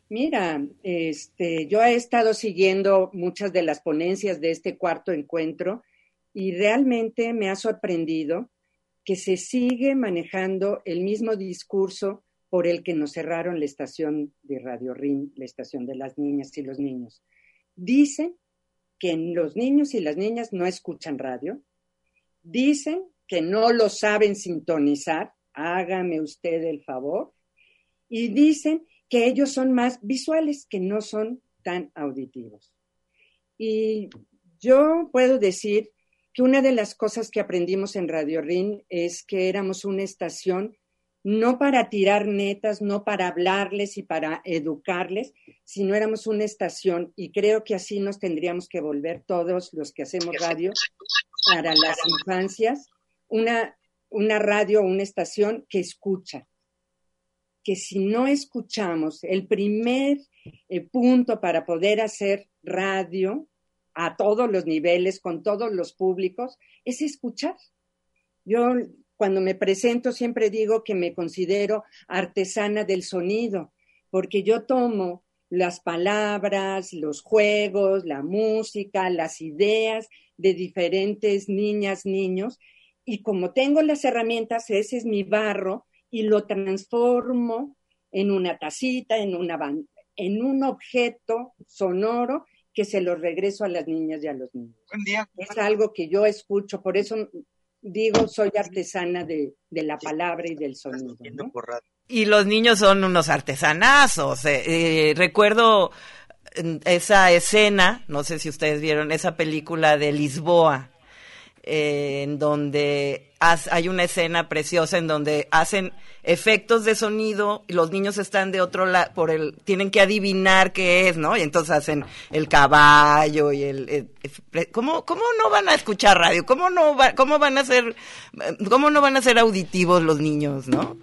Mira, este, yo he estado siguiendo muchas de las ponencias de este cuarto encuentro y realmente me ha sorprendido que se sigue manejando el mismo discurso por el que nos cerraron la estación de Radio RIN, la estación de las niñas y los niños. Dicen que los niños y las niñas no escuchan radio, dicen que no lo saben sintonizar, hágame usted el favor, y dicen que ellos son más visuales, que no son tan auditivos. Y yo puedo decir que una de las cosas que aprendimos en Radio RIN es que éramos una estación no para tirar netas, no para hablarles y para educarles, sino éramos una estación y creo que así nos tendríamos que volver todos los que hacemos radio para las infancias, una, una radio, una estación que escucha, que si no escuchamos, el primer eh, punto para poder hacer radio a todos los niveles, con todos los públicos, es escuchar. Yo cuando me presento siempre digo que me considero artesana del sonido, porque yo tomo las palabras, los juegos, la música, las ideas de diferentes niñas, niños, y como tengo las herramientas, ese es mi barro, y lo transformo en una tacita, en, una, en un objeto sonoro que se lo regreso a las niñas y a los niños. Es algo que yo escucho, por eso digo, soy artesana de, la palabra y del sonido.
Y los niños son unos artesanazos. Eh, eh, recuerdo esa escena, no sé si ustedes vieron, esa película de Lisboa, eh, en donde hay una escena preciosa en donde hacen efectos de sonido y los niños están de otro lado, por el, tienen que adivinar qué es, ¿no? Y entonces hacen el caballo y el, ¿cómo, ¿cómo no van a escuchar radio? ¿Cómo no cómo van a ser, cómo no van a ser auditivos los niños, ¿no?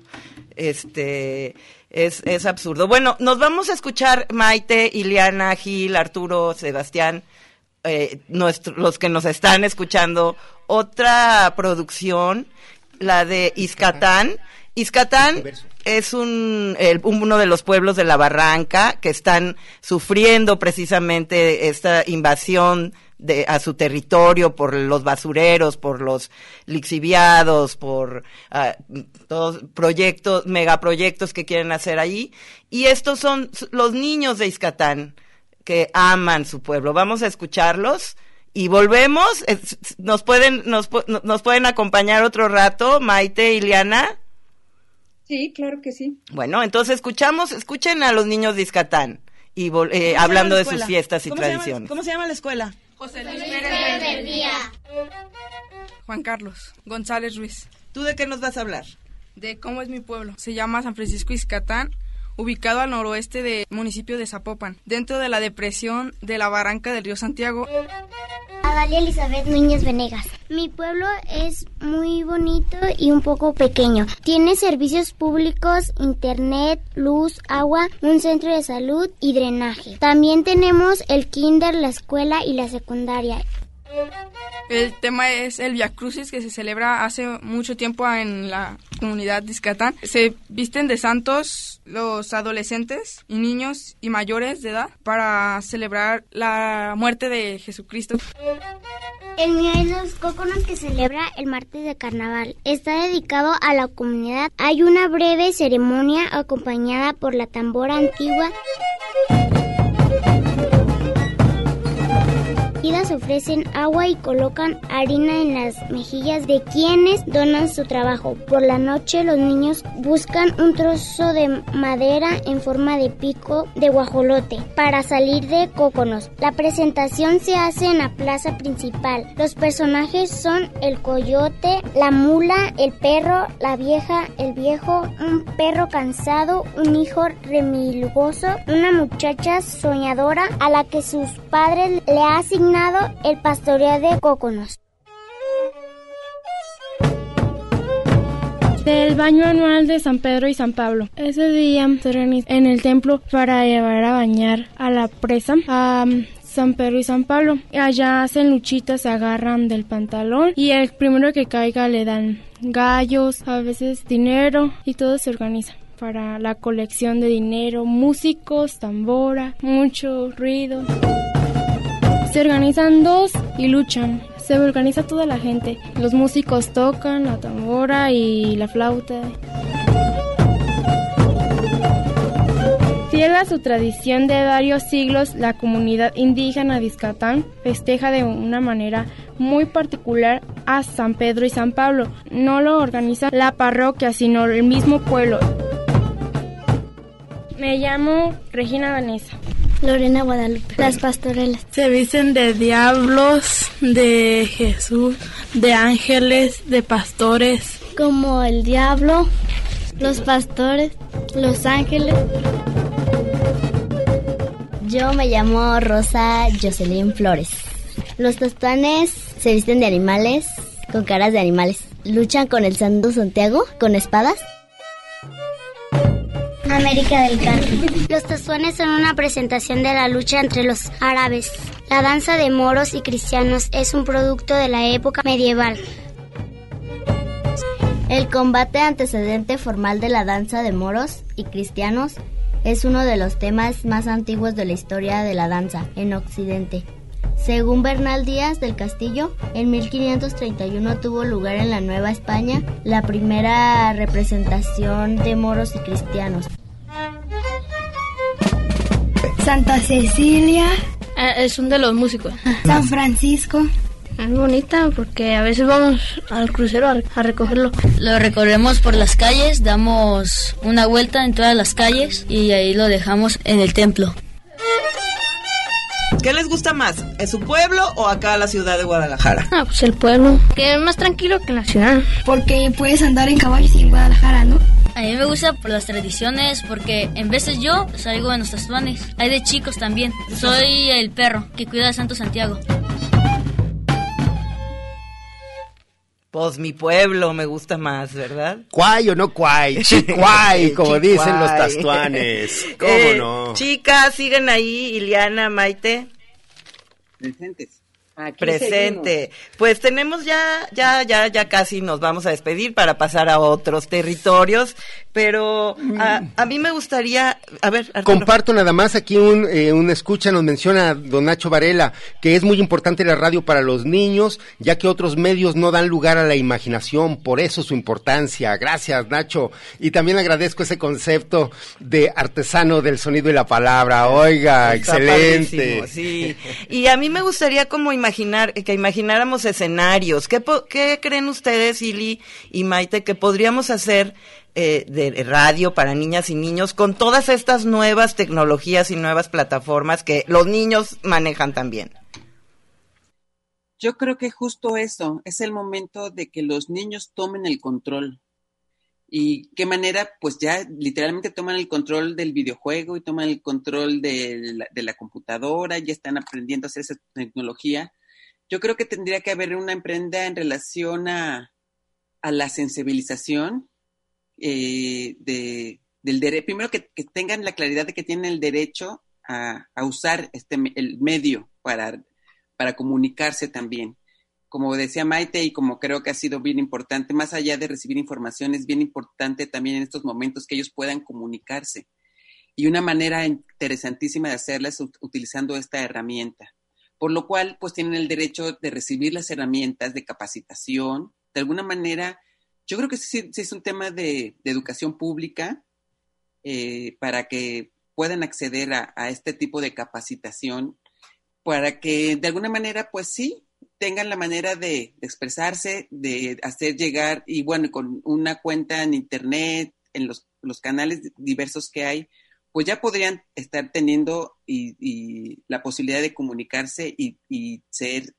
Este, es, es absurdo. Bueno, nos vamos a escuchar Maite, Ileana, Gil, Arturo, Sebastián, eh, los que nos están escuchando, otra producción, la de Iscatán. Iscatán es un, uno de los pueblos de la Barranca que están sufriendo precisamente esta invasión de, a su territorio por los basureros, por los lixiviados, por ah, todos proyectos, megaproyectos que quieren hacer ahí. Y estos son los niños de Iscatán que aman su pueblo. Vamos a escucharlos y volvemos. Nos pueden, nos, nos pueden acompañar otro rato, Maite, Ileana.
Sí, claro que sí.
Bueno, entonces escuchamos, escuchen a los niños de Iscatán y eh, hablando de sus fiestas y tradiciones.
¿Cómo se llama la escuela?
José Luis Pérez del Día.
Juan Carlos González Ruiz.
¿Tú de qué nos vas a hablar?
De cómo es mi pueblo. Se llama San Francisco Iscatán ubicado al noroeste del municipio de Zapopan, dentro de la depresión de la barranca del río Santiago.
Adalia Elizabeth Núñez Venegas. Mi pueblo es muy bonito y un poco pequeño. Tiene servicios públicos, internet, luz, agua, un centro de salud y drenaje. También tenemos el kinder, la escuela y la secundaria.
El tema es el Via Crucis que se celebra hace mucho tiempo en la comunidad de Iscatán. Se visten de santos los adolescentes y niños y mayores de edad para celebrar la muerte de Jesucristo.
El mío es los cóconos que celebra el martes de carnaval. Está dedicado a la comunidad. Hay una breve ceremonia acompañada por la tambora antigua ofrecen agua y colocan harina en las mejillas de quienes donan su trabajo. Por la noche los niños buscan un trozo de madera en forma de pico de guajolote para salir de cóconos. La presentación se hace en la plaza principal. Los personajes son el coyote, la mula, el perro, la vieja, el viejo, un perro cansado, un hijo remilgoso, una muchacha soñadora a la que sus padres le ha el pastoreo de cóconos.
Del baño anual de San Pedro y San Pablo. Ese día se reúnen en el templo para llevar a bañar a la presa a San Pedro y San Pablo. Allá hacen luchitas, se agarran del pantalón y el primero que caiga le dan gallos, a veces dinero y todo se organiza. para la colección de dinero, músicos, tambora, mucho ruido. Se organizan dos y luchan. Se organiza toda la gente. Los músicos tocan la tambora y la flauta. Fiel a su tradición de varios siglos, la comunidad indígena de Izcatán festeja de una manera muy particular a San Pedro y San Pablo. No lo organiza la parroquia, sino el mismo pueblo. Me llamo Regina Vanessa.
Lorena Guadalupe. Las pastorelas.
Se visten de diablos, de Jesús, de ángeles, de pastores.
Como el diablo, los pastores, los ángeles.
Yo me llamo Rosa Jocelyn Flores. Los tostanes se visten de animales, con caras de animales. Luchan con el Santo Santiago, con espadas.
América del Carmen. Los tostones son una presentación de la lucha entre los árabes. La danza de moros y cristianos es un producto de la época medieval.
El combate antecedente formal de la danza de moros y cristianos es uno de los temas más antiguos de la historia de la danza en Occidente. Según Bernal Díaz del Castillo, en 1531 tuvo lugar en la Nueva España la primera representación de moros y cristianos.
Santa Cecilia.
es un de los músicos.
San Francisco.
Es bonita porque a veces vamos al crucero a, a, recogerlo.
Lo recorremos por las calles, damos una vuelta en todas las calles y ahí lo dejamos en el templo.
¿Qué les gusta más? ¿Es su pueblo o acá la ciudad de Guadalajara?
Ah, pues el pueblo, que es más tranquilo que la ciudad.
Porque puedes andar en caballos en Guadalajara, ¿no?
A mí me gusta por las tradiciones, porque en veces yo salgo en los tastuanes. Hay de chicos también. Soy el perro que cuida de Santo Santiago.
Pues mi pueblo me gusta más, ¿verdad?
Cuay o no cuay, chicuay, como dicen los tastuanes. ¿Cómo
Eh,
no?
Chicas, siguen ahí, Iliana, Maite.
Presentes.
Presente. Pues tenemos ya, ya, ya, ya casi nos vamos a despedir para pasar a otros territorios, pero a, a mí me gustaría, a ver, Arturo.
Comparto nada más aquí un, eh, un escucha, nos menciona don Nacho Varela, que es muy importante la radio para los niños, ya que otros medios no dan lugar a la imaginación, por eso su importancia. Gracias, Nacho. Y también agradezco ese concepto de artesano del sonido y la palabra. Oiga,
Está
excelente.
sí. Y a mí me gustaría como imaginar, que imagináramos escenarios. ¿Qué, po- qué creen ustedes, Ili y Maite, que podríamos hacer eh, de radio para niñas y niños con todas estas nuevas tecnologías y nuevas plataformas que los niños manejan también?
Yo creo que justo eso, es el momento de que los niños tomen el control. ¿Y qué manera? Pues ya literalmente toman el control del videojuego y toman el control de la, de la computadora, ya están aprendiendo a hacer esa tecnología. Yo creo que tendría que haber una emprenda en relación a, a la sensibilización eh, de, del derecho. Primero que, tengan la claridad de que tienen el derecho a, a usar este, el medio para, para comunicarse también como decía Maite y como creo que ha sido bien importante, más allá de recibir información, es bien importante también en estos momentos que ellos puedan comunicarse. Y una manera interesantísima de hacerla es ut- utilizando esta herramienta. Por lo cual, pues tienen el derecho de recibir las herramientas de capacitación. De alguna manera, yo creo que sí, sí es un tema de, educación pública eh, para que puedan acceder a, este tipo de capacitación, para que de alguna manera, pues sí, tengan la manera de, expresarse, de hacer llegar, y bueno, con una cuenta en Internet, en los, canales diversos que hay, pues ya podrían estar teniendo y, la posibilidad de comunicarse y, ser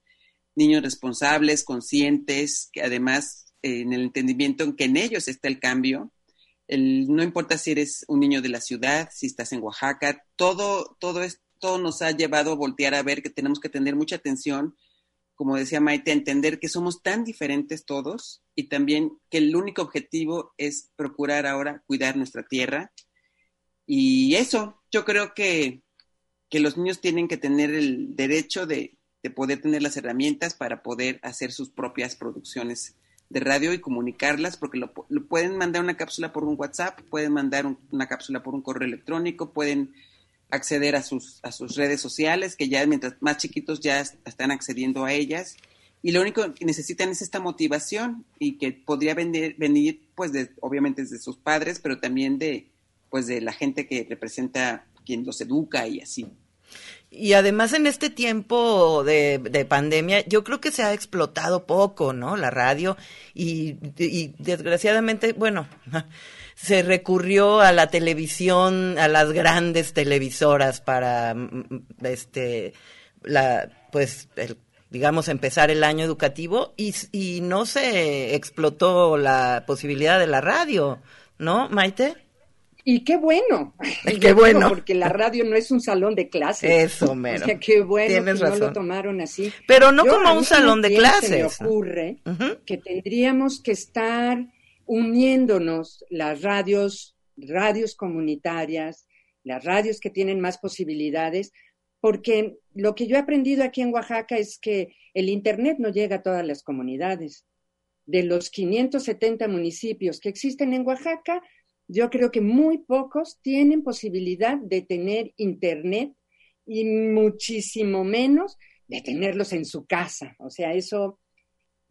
niños responsables, conscientes, que además en el entendimiento en que en ellos está el cambio. No importa si eres un niño de la ciudad, si estás en Oaxaca, todo, todo esto nos ha llevado a voltear a ver que tenemos que tener mucha atención como decía Maite, entender que somos tan diferentes todos y también que el único objetivo es procurar ahora cuidar nuestra tierra. Y eso, yo creo que, que los niños tienen que tener el derecho de, de poder tener las herramientas para poder hacer sus propias producciones de radio y comunicarlas, porque lo, pueden mandar una cápsula por un WhatsApp, pueden mandar una cápsula por un correo electrónico, pueden acceder a sus, a sus redes sociales, que ya mientras más chiquitos ya están accediendo a ellas. Y lo único que necesitan es esta motivación y que podría venir, venir pues, de, obviamente desde sus padres, pero también de, pues, de la gente que representa quien los educa y así.
Y además en este tiempo de, pandemia, yo creo que se ha explotado poco, ¿no? La radio y, y, desgraciadamente, bueno, se recurrió a la televisión, a las grandes televisoras para, este, la, pues, digamos, empezar el año educativo y, y no se explotó la posibilidad de la radio, ¿no, Maite?
Y qué bueno.
Qué bueno.
Porque la radio no es un salón de clases.
Eso, mero.
O sea, qué bueno que no lo tomaron así.
Pero no como un salón de clases.
Se me ocurre que tendríamos que estar uniéndonos las radios, radios comunitarias, las radios que tienen más posibilidades, porque lo que yo he aprendido aquí en Oaxaca es que el Internet no llega a todas las comunidades. De los 570 municipios que existen en Oaxaca, yo creo que muy pocos tienen posibilidad de tener internet y muchísimo menos de tenerlos en su casa. O sea, eso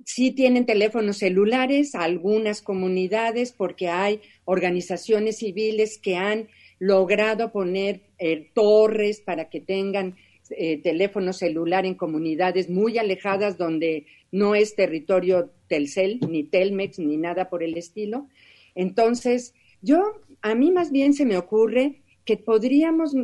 sí tienen teléfonos celulares, algunas comunidades, porque hay organizaciones civiles que han logrado poner eh, torres para que tengan eh, teléfono celular en comunidades muy alejadas donde no es territorio Telcel, ni Telmex, ni nada por el estilo. Entonces, yo, a mí más bien se me ocurre que podríamos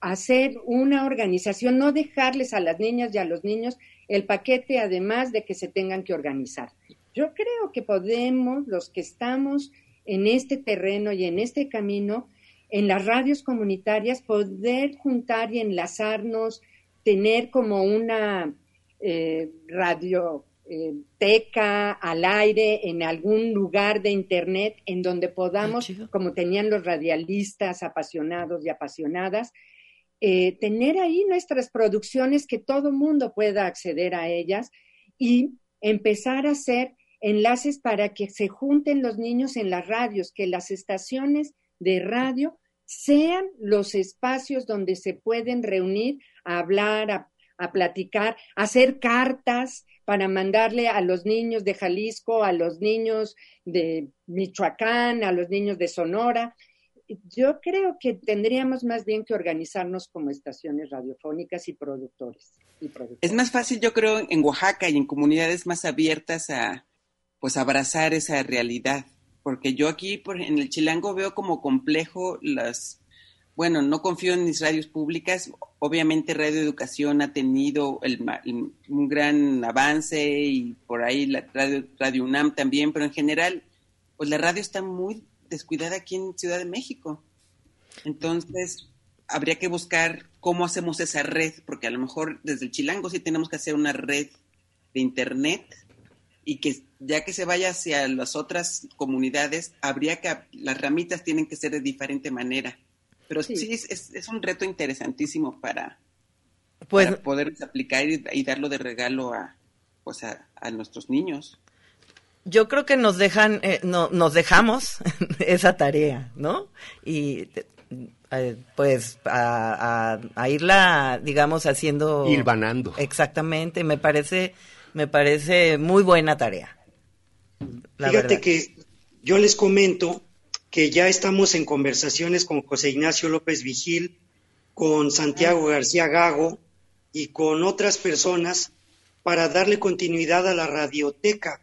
hacer una organización, no dejarles a las niñas y a los niños el paquete, además de que se tengan que organizar. Yo creo que podemos, los que estamos en este terreno y en este camino, en las radios comunitarias, poder juntar y enlazarnos, tener como una eh, radio eh, teca al aire en algún lugar de internet en donde podamos, ah, como tenían los radialistas apasionados y apasionadas, eh, tener ahí nuestras producciones que todo mundo pueda acceder a ellas y empezar a hacer enlaces para que se junten los niños en las radios, que las estaciones de radio sean los espacios donde se pueden reunir a hablar, a, a platicar, a hacer cartas, para mandarle a los niños de Jalisco, a los niños de Michoacán, a los niños de Sonora. Yo creo que tendríamos más bien que organizarnos como estaciones radiofónicas y productores.
Es más fácil, yo creo, en Oaxaca y en comunidades más abiertas a pues abrazar esa realidad, porque yo aquí por, en el Chilango veo como complejo las bueno, no confío en mis radios públicas. Obviamente Radio Educación ha tenido un gran avance y por ahí la radio, radio UNAM también, pero en general, pues la radio está muy descuidada aquí en Ciudad de México. Entonces, habría que buscar cómo hacemos esa red, porque a lo mejor desde el Chilango sí tenemos que hacer una red de Internet y que ya que se vaya hacia las otras comunidades, habría que, las ramitas tienen que ser de diferente manera pero sí, es, un reto interesantísimo para, pues, poder aplicar y, darlo de regalo a, pues a, nuestros niños.
Yo creo que nos dejan, eh, no, nos dejamos esa tarea, ¿no? Y eh, pues a, irla, digamos, haciendo...
Ir banando.
Exactamente, me parece, me parece muy buena tarea.
Fíjate que yo les comento que ya estamos en conversaciones con José Ignacio López Vigil, con Santiago García Gago y con otras personas para darle continuidad a la radioteca.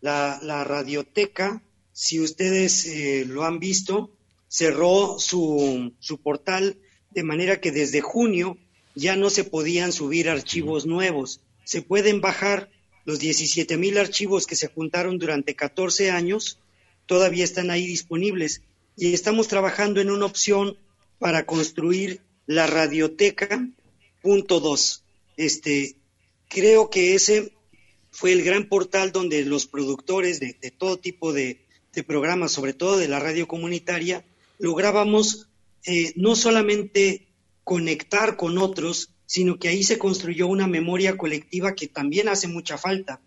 La, radioteca, si ustedes eh, lo han visto, cerró su, su portal de manera que desde junio ya no se podían subir archivos nuevos. Se pueden bajar los 17 mil archivos que se juntaron durante 14 años todavía están ahí disponibles y estamos trabajando en una opción para construir la radioteca punto dos. Este, creo que ese fue el gran portal donde los productores de, todo tipo de, programas, sobre todo de la radio comunitaria, lográbamos eh, no solamente conectar con otros, sino que ahí se construyó una memoria colectiva que también hace mucha falta.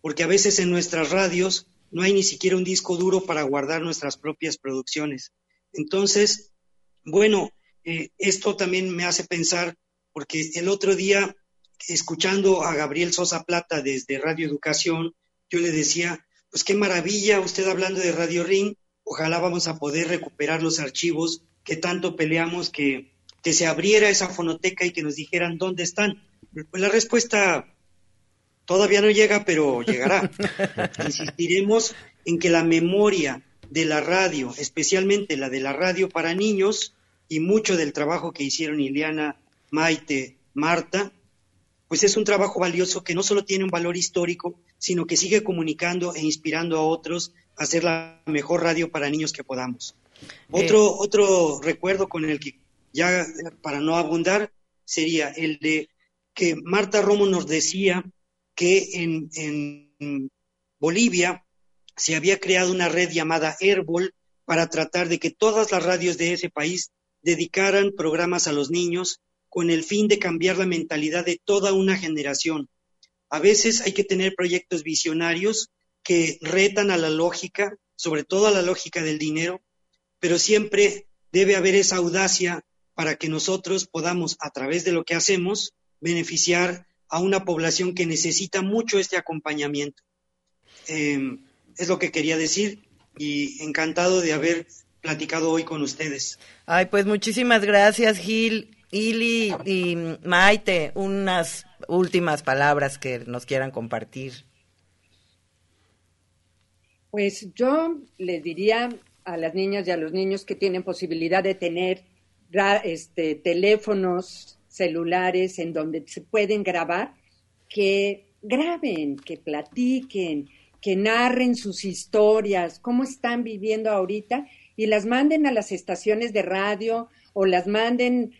porque a veces en nuestras radios no hay ni siquiera un disco duro para guardar nuestras propias producciones. Entonces, bueno, eh, esto también me hace pensar, porque el otro día, escuchando a Gabriel Sosa Plata desde Radio Educación, yo le decía, pues qué maravilla usted hablando de Radio Ring, ojalá vamos a poder recuperar los archivos que tanto peleamos que, que se abriera esa fonoteca y que nos dijeran dónde están. Pues la respuesta todavía no llega, pero llegará. Insistiremos en que la memoria de la radio, especialmente la de la radio para niños, y mucho del trabajo que hicieron Ileana, Maite, Marta, pues es un trabajo valioso que no solo tiene un valor histórico, sino que sigue comunicando e inspirando a otros a hacer la mejor radio para niños que podamos. Otro, otro recuerdo con el que ya para no abundar sería el de que Marta Romo nos decía que en, Bolivia se había creado una red llamada Airball para tratar de que todas las radios de ese país dedicaran programas a los niños con el fin de cambiar la mentalidad de toda una generación. A veces hay que tener proyectos visionarios que retan a la lógica, sobre todo a la lógica del dinero, pero siempre debe haber esa audacia para que nosotros podamos, a través de lo que hacemos, beneficiar a una población que necesita mucho este acompañamiento. Em, es lo que quería decir y encantado de haber platicado hoy con ustedes.
Ay, pues muchísimas gracias, Gil. Ili y Maite, unas últimas palabras que nos quieran compartir.
Pues yo les diría a las niñas y a los niños que tienen posibilidad de tener este, teléfonos celulares en donde se pueden grabar, que graben, que platiquen, que narren sus historias, cómo están viviendo ahorita y las manden a las estaciones de radio o las manden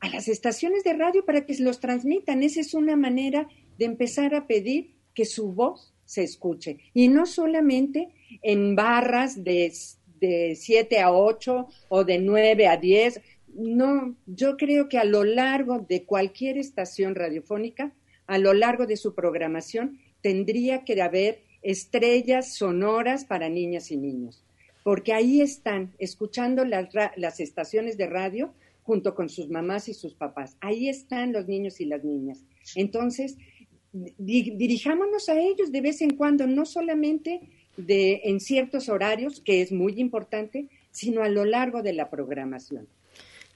a las estaciones de radio para que los transmitan. Esa es una manera de empezar a pedir que su voz se escuche. Y no solamente en barras de, de 7 a 8 o de 9 a 10. No, yo creo que a lo largo de cualquier estación radiofónica, a lo largo de su programación, tendría que haber estrellas sonoras para niñas y niños, porque ahí están escuchando las, las estaciones de radio junto con sus mamás y sus papás. Ahí están los niños y las niñas. Entonces, dirijámonos a ellos de vez en cuando, no solamente de, en ciertos horarios, que es muy importante, sino a lo largo de la programación.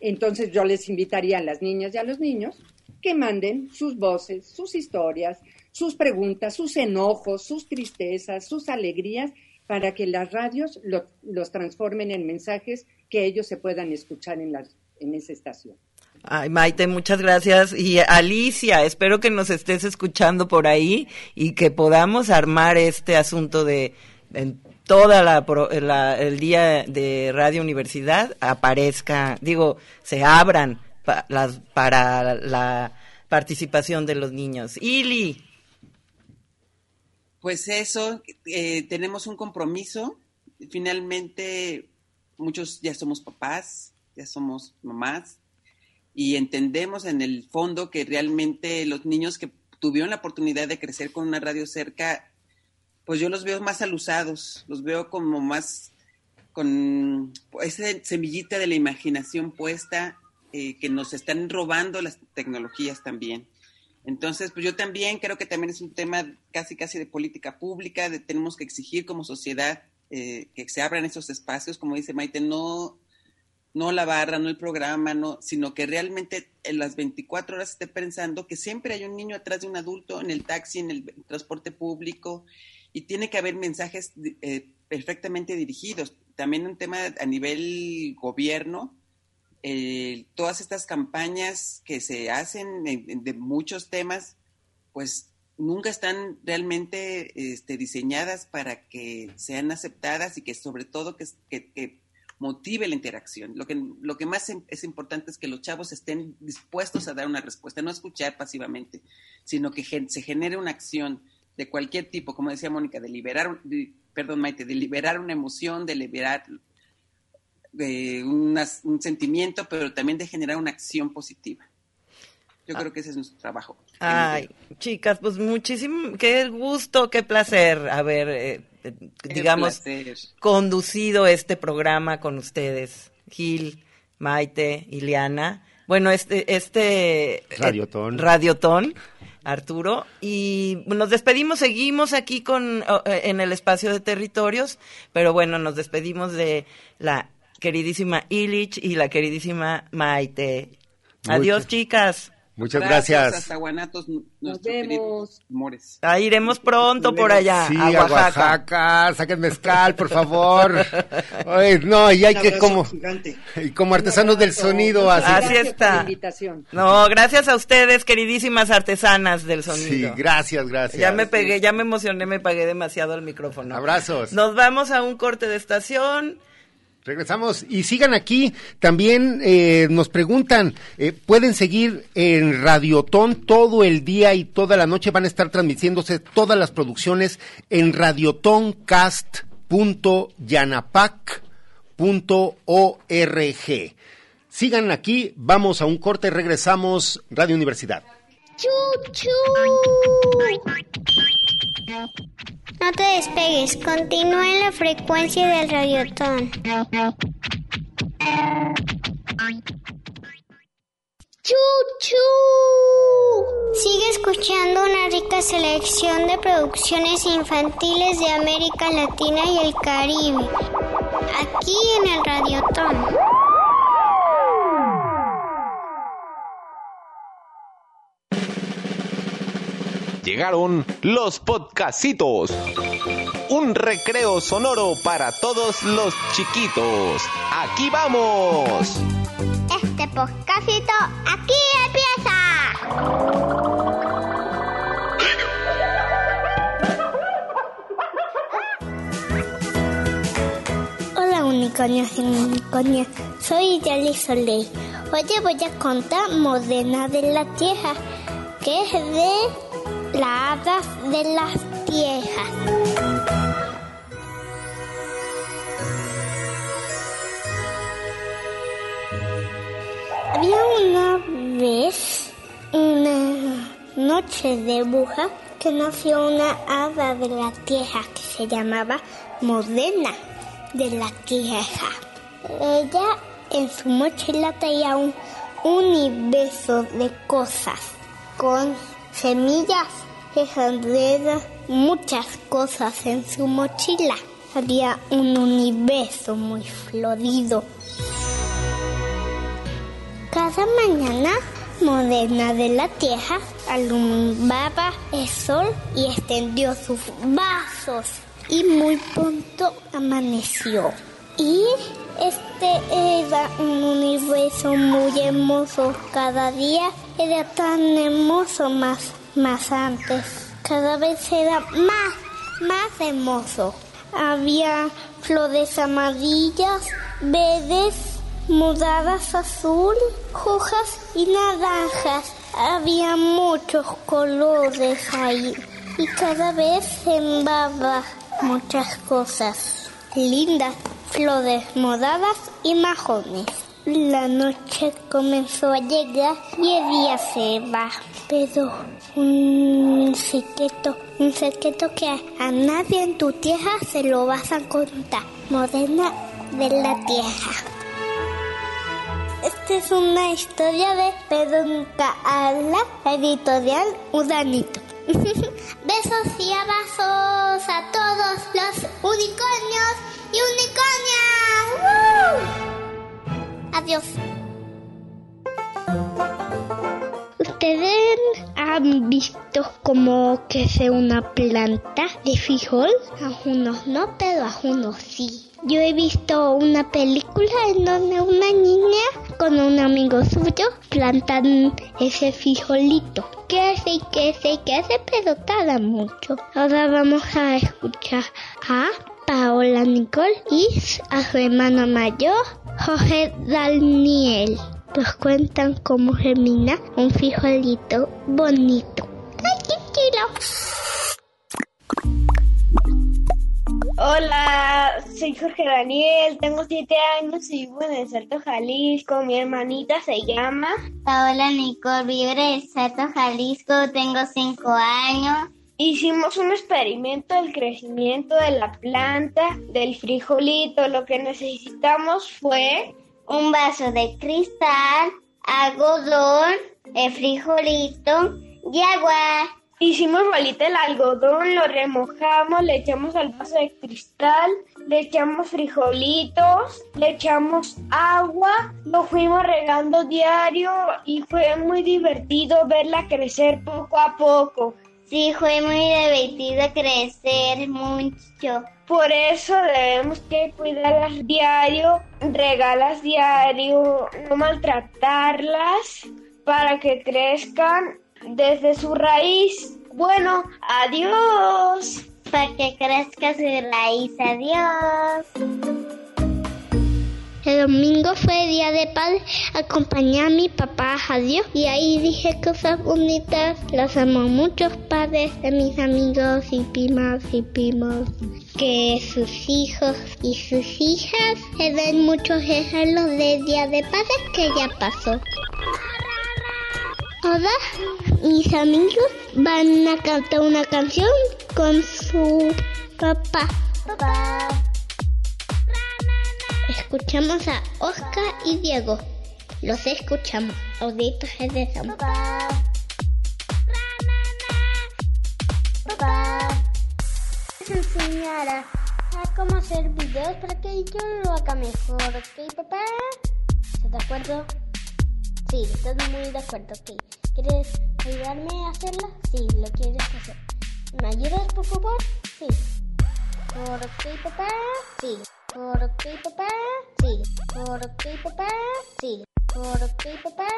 Entonces yo les invitaría a las niñas y a los niños que manden sus voces, sus historias, sus preguntas, sus enojos, sus tristezas, sus alegrías, para que las radios los transformen en mensajes que ellos se puedan escuchar en, las, en esa estación.
Ay, Maite, muchas gracias. Y Alicia, espero que nos estés escuchando por ahí y que podamos armar este asunto de toda la, el día de Radio Universidad aparezca, digo, se abran las, para la participación de los niños. Ili.
Pues eso, eh, tenemos un compromiso. Finalmente, muchos ya somos papás, ya somos mamás, y entendemos en el fondo que realmente los niños que tuvieron la oportunidad de crecer con una radio cerca, pues yo los veo más alusados, los veo como más con esa semillita de la imaginación puesta eh, que nos están robando las tecnologías también. Entonces, pues yo también creo que también es un tema casi casi de política pública, de tenemos que exigir como sociedad eh, que se abran esos espacios, como dice Maite, no no la barra, no el programa, no, sino que realmente en las 24 horas esté pensando que siempre hay un niño atrás de un adulto en el taxi, en el transporte público, y tiene que haber mensajes eh, perfectamente dirigidos. También un tema a nivel gobierno, eh, todas estas campañas que se hacen de muchos temas, pues nunca están realmente este, diseñadas para que sean aceptadas y que sobre todo que, que motive la interacción. Lo que, lo que más es importante es que los chavos estén dispuestos a dar una respuesta, no escuchar pasivamente, sino que se genere una acción de cualquier tipo, como decía Mónica, de liberar, perdón Maite, de liberar una emoción, de liberar un sentimiento, pero también de generar una acción positiva. Yo creo que ese es nuestro trabajo.
Ay, chicas, pues muchísimo, qué gusto, qué placer haber, eh, eh, digamos,
placer.
conducido este programa con ustedes, Gil, Maite, Ileana. Bueno, este, este eh,
Radiotón.
Radiotón, Arturo, y nos despedimos, seguimos aquí con eh, en el espacio de territorios, pero bueno, nos despedimos de la queridísima Illich y la queridísima Maite. Adiós,
Muchas-
chicas.
Muchas gracias.
Hasta Guanatos,
Nos vemos.
amores.
Ahí iremos pronto por allá,
Sí,
a Oaxaca.
Oaxaca, saquen mezcal, por favor. Ay, no, y hay que como,
gigante.
y como artesanos del sonido, así.
Así
Gracias
está.
invitación.
No, gracias a ustedes, queridísimas artesanas del
Sí,
sonido.
gracias, gracias.
Ya me pegué, ya me emocioné, me pagué demasiado el micrófono.
Abrazos.
Nos vamos a un corte de estación.
Regresamos y sigan aquí. También eh, nos preguntan, eh, pueden seguir en Radiotón todo el día y toda la noche. Van a estar transmitiéndose todas las producciones en radiotoncast.yanapac.org. Sigan aquí, vamos a un corte, regresamos Radio Universidad.
¡Chu, No te despegues, continúa en la frecuencia del radiotón. ¡Chu, Sigue escuchando una rica selección de producciones infantiles de América Latina y el Caribe, aquí en el radiotón.
Llegaron los podcastitos. Un recreo sonoro para todos los chiquitos. Aquí vamos.
Este podcastito aquí empieza. Hola unicornios y unicornias, soy Yali Soleil. Hoy te voy a contar Modena de la Tierra, que es de la hada de las tierras. Había una vez una noche de bruja que nació una hada de la tierra que se llamaba Modena de la tierra. Ella en su mochila traía un universo de cosas con semillas, enredaderas, muchas cosas en su mochila. Había un universo muy florido. Cada mañana, Modena de la Tierra alumbraba el sol y extendió sus brazos. Y muy pronto amaneció. Y este era un universo muy hermoso. Cada día era tan hermoso más, más antes. Cada vez era más, más hermoso. Había flores amarillas, verdes, moradas azul, rojas y naranjas. Había muchos colores ahí y cada vez sembraba muchas cosas lindas, flores moradas y majones. La noche comenzó a llegar y el día se va, pero un secreto, un secreto que a nadie en tu tierra se lo vas a contar. Moderna de la tierra. Esta es una historia de Pedro Ala, editorial Udanito. Besos y abrazos a todos los unicornios y unicornias. ¡Woo! Adiós. ¿Ustedes han visto como crece una planta de frijol? A unos no, pero a unos sí. Yo he visto una película en donde una niña con un amigo suyo plantan ese frijolito. Crece y crece y crece, pero tarda mucho. Ahora vamos a escuchar a Paola Nicole y a su hermano mayor, Jorge Daniel. Nos cuentan cómo germina un frijolito bonito. ¡Ay, qué
Hola, soy Jorge Daniel, tengo siete años y vivo en el Salto Jalisco. Mi hermanita se llama
Paola Nicole, vivo en el Salto Jalisco, tengo cinco años.
Hicimos un experimento del crecimiento de la planta del frijolito. Lo que necesitamos fue
un vaso de cristal, algodón, el frijolito y agua.
Hicimos bolita el algodón, lo remojamos, le echamos al vaso de cristal, le echamos frijolitos, le echamos agua, lo fuimos regando diario y fue muy divertido verla crecer poco a poco.
Sí, fue muy divertido crecer mucho.
Por eso debemos que cuidarlas diario, regalas diario, no maltratarlas para que crezcan desde su raíz. Bueno, adiós.
Para que crezca su raíz, adiós. El domingo fue día de padre, acompañé a mi papá a Dios y ahí dije cosas bonitas. Los amo muchos padres de mis amigos y primas y primos. Que sus hijos y sus hijas le den muchos regalos de día de padre que ya pasó. Ahora mis amigos van a cantar una canción con su papá. Papá. Escuchamos a Oscar y Diego. Los escuchamos. Auditos es de San Papá. Papá. Les enseñará a cómo hacer videos para que yo lo haga mejor, ¿ok, papá? ¿Estás de acuerdo? Sí, estoy muy de acuerdo, ok. ¿Quieres ayudarme a hacerla? Sí, lo quieres hacer. ¿Me ayudas, por favor? Sí. ¿Por qué, papá? Sí. ¿Por qué, papá? Sí. ¿Por qué, papá? Sí. ¿Por qué, papá?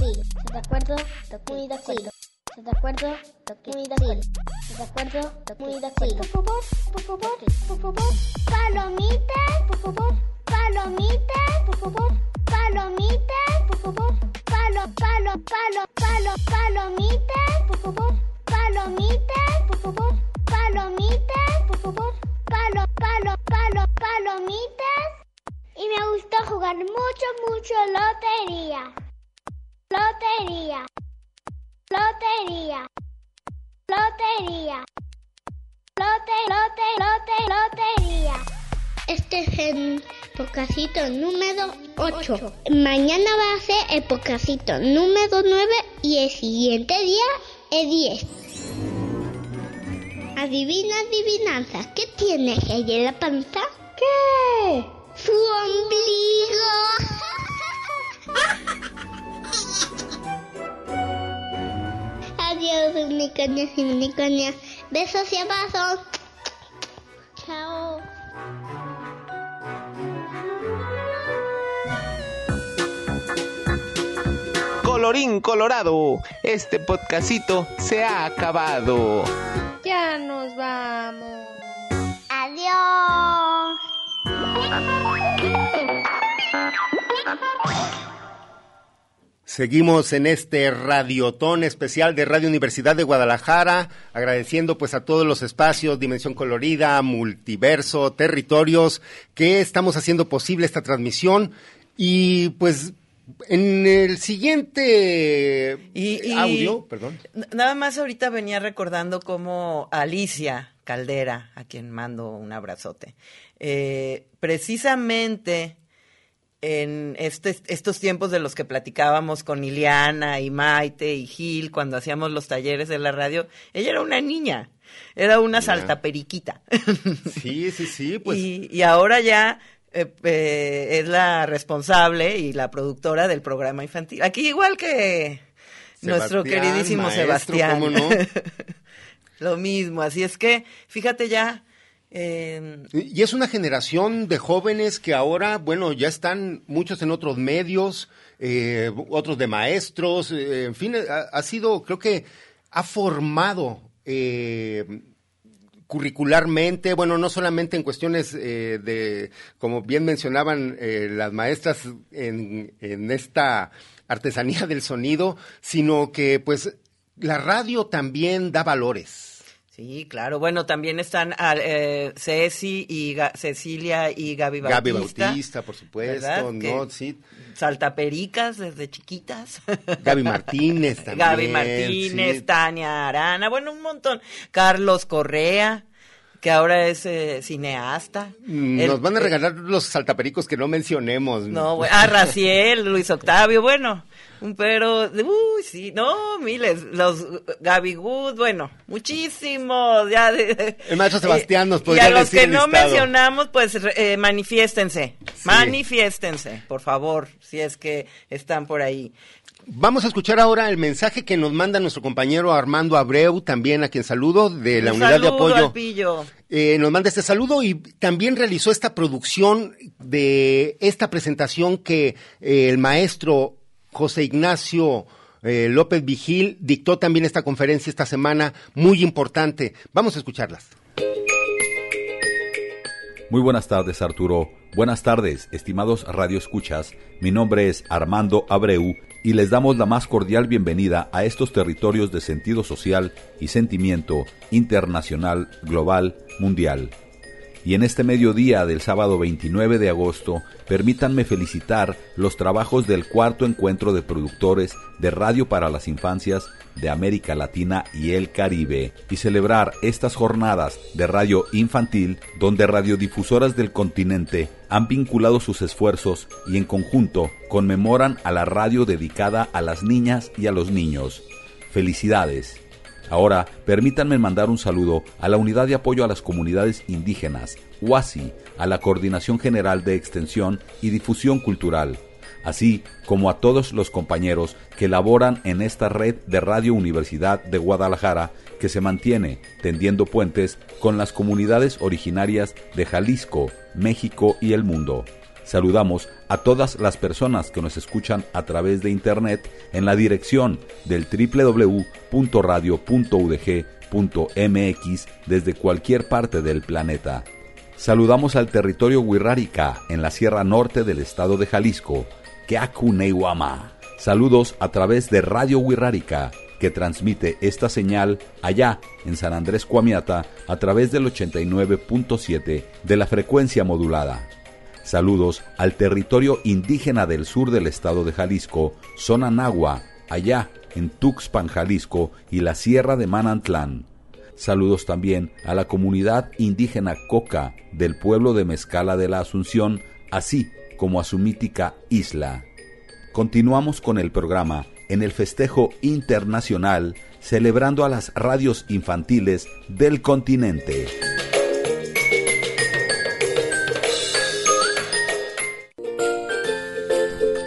Sí. ¿Estás de acuerdo? Estoy muy de acuerdo. ¿Estás de acuerdo? Estoy muy de acuerdo. ¿Estás de acuerdo? Estoy muy de acuerdo. Por favor, por favor, por favor. Palomitas, por favor. Palomitas, por favor. Palomitas, por favor. Palo, palo, palo, palo, palomitas, por favor. Palomitas, por favor. Palomitas, por favor. Palo, palo, palo, palomitas. Y me gusta jugar mucho, mucho lotería. Lotería. Lotería. Lotería. Lote, lote, lote, lotería. Este es el pocasito número 8. Mañana va a ser el pocasito número 9 y el siguiente día el 10. Adivina, adivinanza, ¿qué tiene ella en la panza? ¿Qué? Su ombligo. Adiós, unicornios y unicornias. Besos y abrazos.
Colorín colorado, este podcastito se ha acabado.
Ya nos vamos.
Adiós.
Seguimos en este radiotón especial de Radio Universidad de Guadalajara, agradeciendo pues a todos los espacios, Dimensión Colorida, Multiverso, Territorios, que estamos haciendo posible esta transmisión. Y pues en el siguiente
Y- y-
audio, perdón.
Nada más ahorita venía recordando cómo Alicia Caldera, a quien mando un abrazote, eh, precisamente en este- estos tiempos de los que platicábamos con Iliana y Maite y Gil cuando hacíamos los talleres de la radio, ella era una niña, era una saltaperiquita.
Sí, sí, sí, pues.
Y, y ahora ya eh, eh, es la responsable y la productora del programa infantil. Aquí igual que nuestro queridísimo
maestro,
Sebastián.
¿cómo no?
Lo mismo, así es que, fíjate ya, eh,
Y es una generación de jóvenes que ahora, bueno, ya están muchos en otros medios, eh, otros de maestros, eh, en fin, ha, ha sido, creo que ha formado curricularmente, bueno, no solamente en cuestiones eh, de, como bien mencionaban eh, las maestras en, en esta artesanía del sonido, sino que pues la radio también da valores.
Sí, claro. Bueno, también están eh, Ceci y Cecilia y Gaby Bautista.
Gaby Bautista, por supuesto, ¿no? Sí.
Saltapericas desde chiquitas.
Gaby Martínez también.
Gaby Martínez, Tania Arana, bueno, un montón. Carlos Correa que ahora es eh, cineasta.
Mm, nos van a regalar los saltapericos que no mencionemos.
No, bueno, ah, Raciel, Luis Octavio, bueno, pero, uy, sí, no, miles, los Gaby Wood, bueno, muchísimos, ya. De,
el maestro Sebastián nos podría
decir
Y a
los que no mencionamos, pues eh, manifiéstense, manifiéstense, por favor, si es que están por ahí.
Vamos a escuchar ahora el mensaje que nos manda nuestro compañero Armando Abreu, también a quien saludo, de la unidad de apoyo. Eh, nos manda este saludo y también realizó esta producción de esta presentación que eh, el maestro José Ignacio eh, López Vigil dictó también esta conferencia esta semana, muy importante. Vamos a escucharlas.
Muy buenas tardes, Arturo. Buenas tardes, estimados radioescuchas. Mi nombre es Armando Abreu y les damos la más cordial bienvenida a estos territorios de sentido social y sentimiento internacional, global, mundial. Y en este mediodía del sábado 29 de agosto, permítanme felicitar los trabajos del cuarto encuentro de productores de Radio para las Infancias de América Latina y el Caribe y celebrar estas jornadas de radio infantil donde radiodifusoras del continente han vinculado sus esfuerzos y en conjunto conmemoran a la radio dedicada a las niñas y a los niños. Felicidades. Ahora, permítanme mandar un saludo a la Unidad de Apoyo a las Comunidades Indígenas, UASI, a la Coordinación General de Extensión y Difusión Cultural, así como a todos los compañeros que laboran en esta red de Radio Universidad de Guadalajara que se mantiene tendiendo puentes con las comunidades originarias de Jalisco, México y el mundo. Saludamos a todas las personas que nos escuchan a través de Internet en la dirección del www.radio.udg.mx desde cualquier parte del planeta. Saludamos al territorio Huirrárica en la Sierra Norte del estado de Jalisco, Keakuneiwama. Saludos a través de Radio Huirrárica, que transmite esta señal allá en San Andrés Cuamiata a través del 89.7 de la frecuencia modulada. Saludos al territorio indígena del sur del estado de Jalisco, zona Nagua, allá en Tuxpan, Jalisco y la Sierra de Manantlán. Saludos también a la comunidad indígena Coca del pueblo de Mezcala de la Asunción, así como a su mítica isla. Continuamos con el programa en el festejo internacional celebrando a las radios infantiles del continente.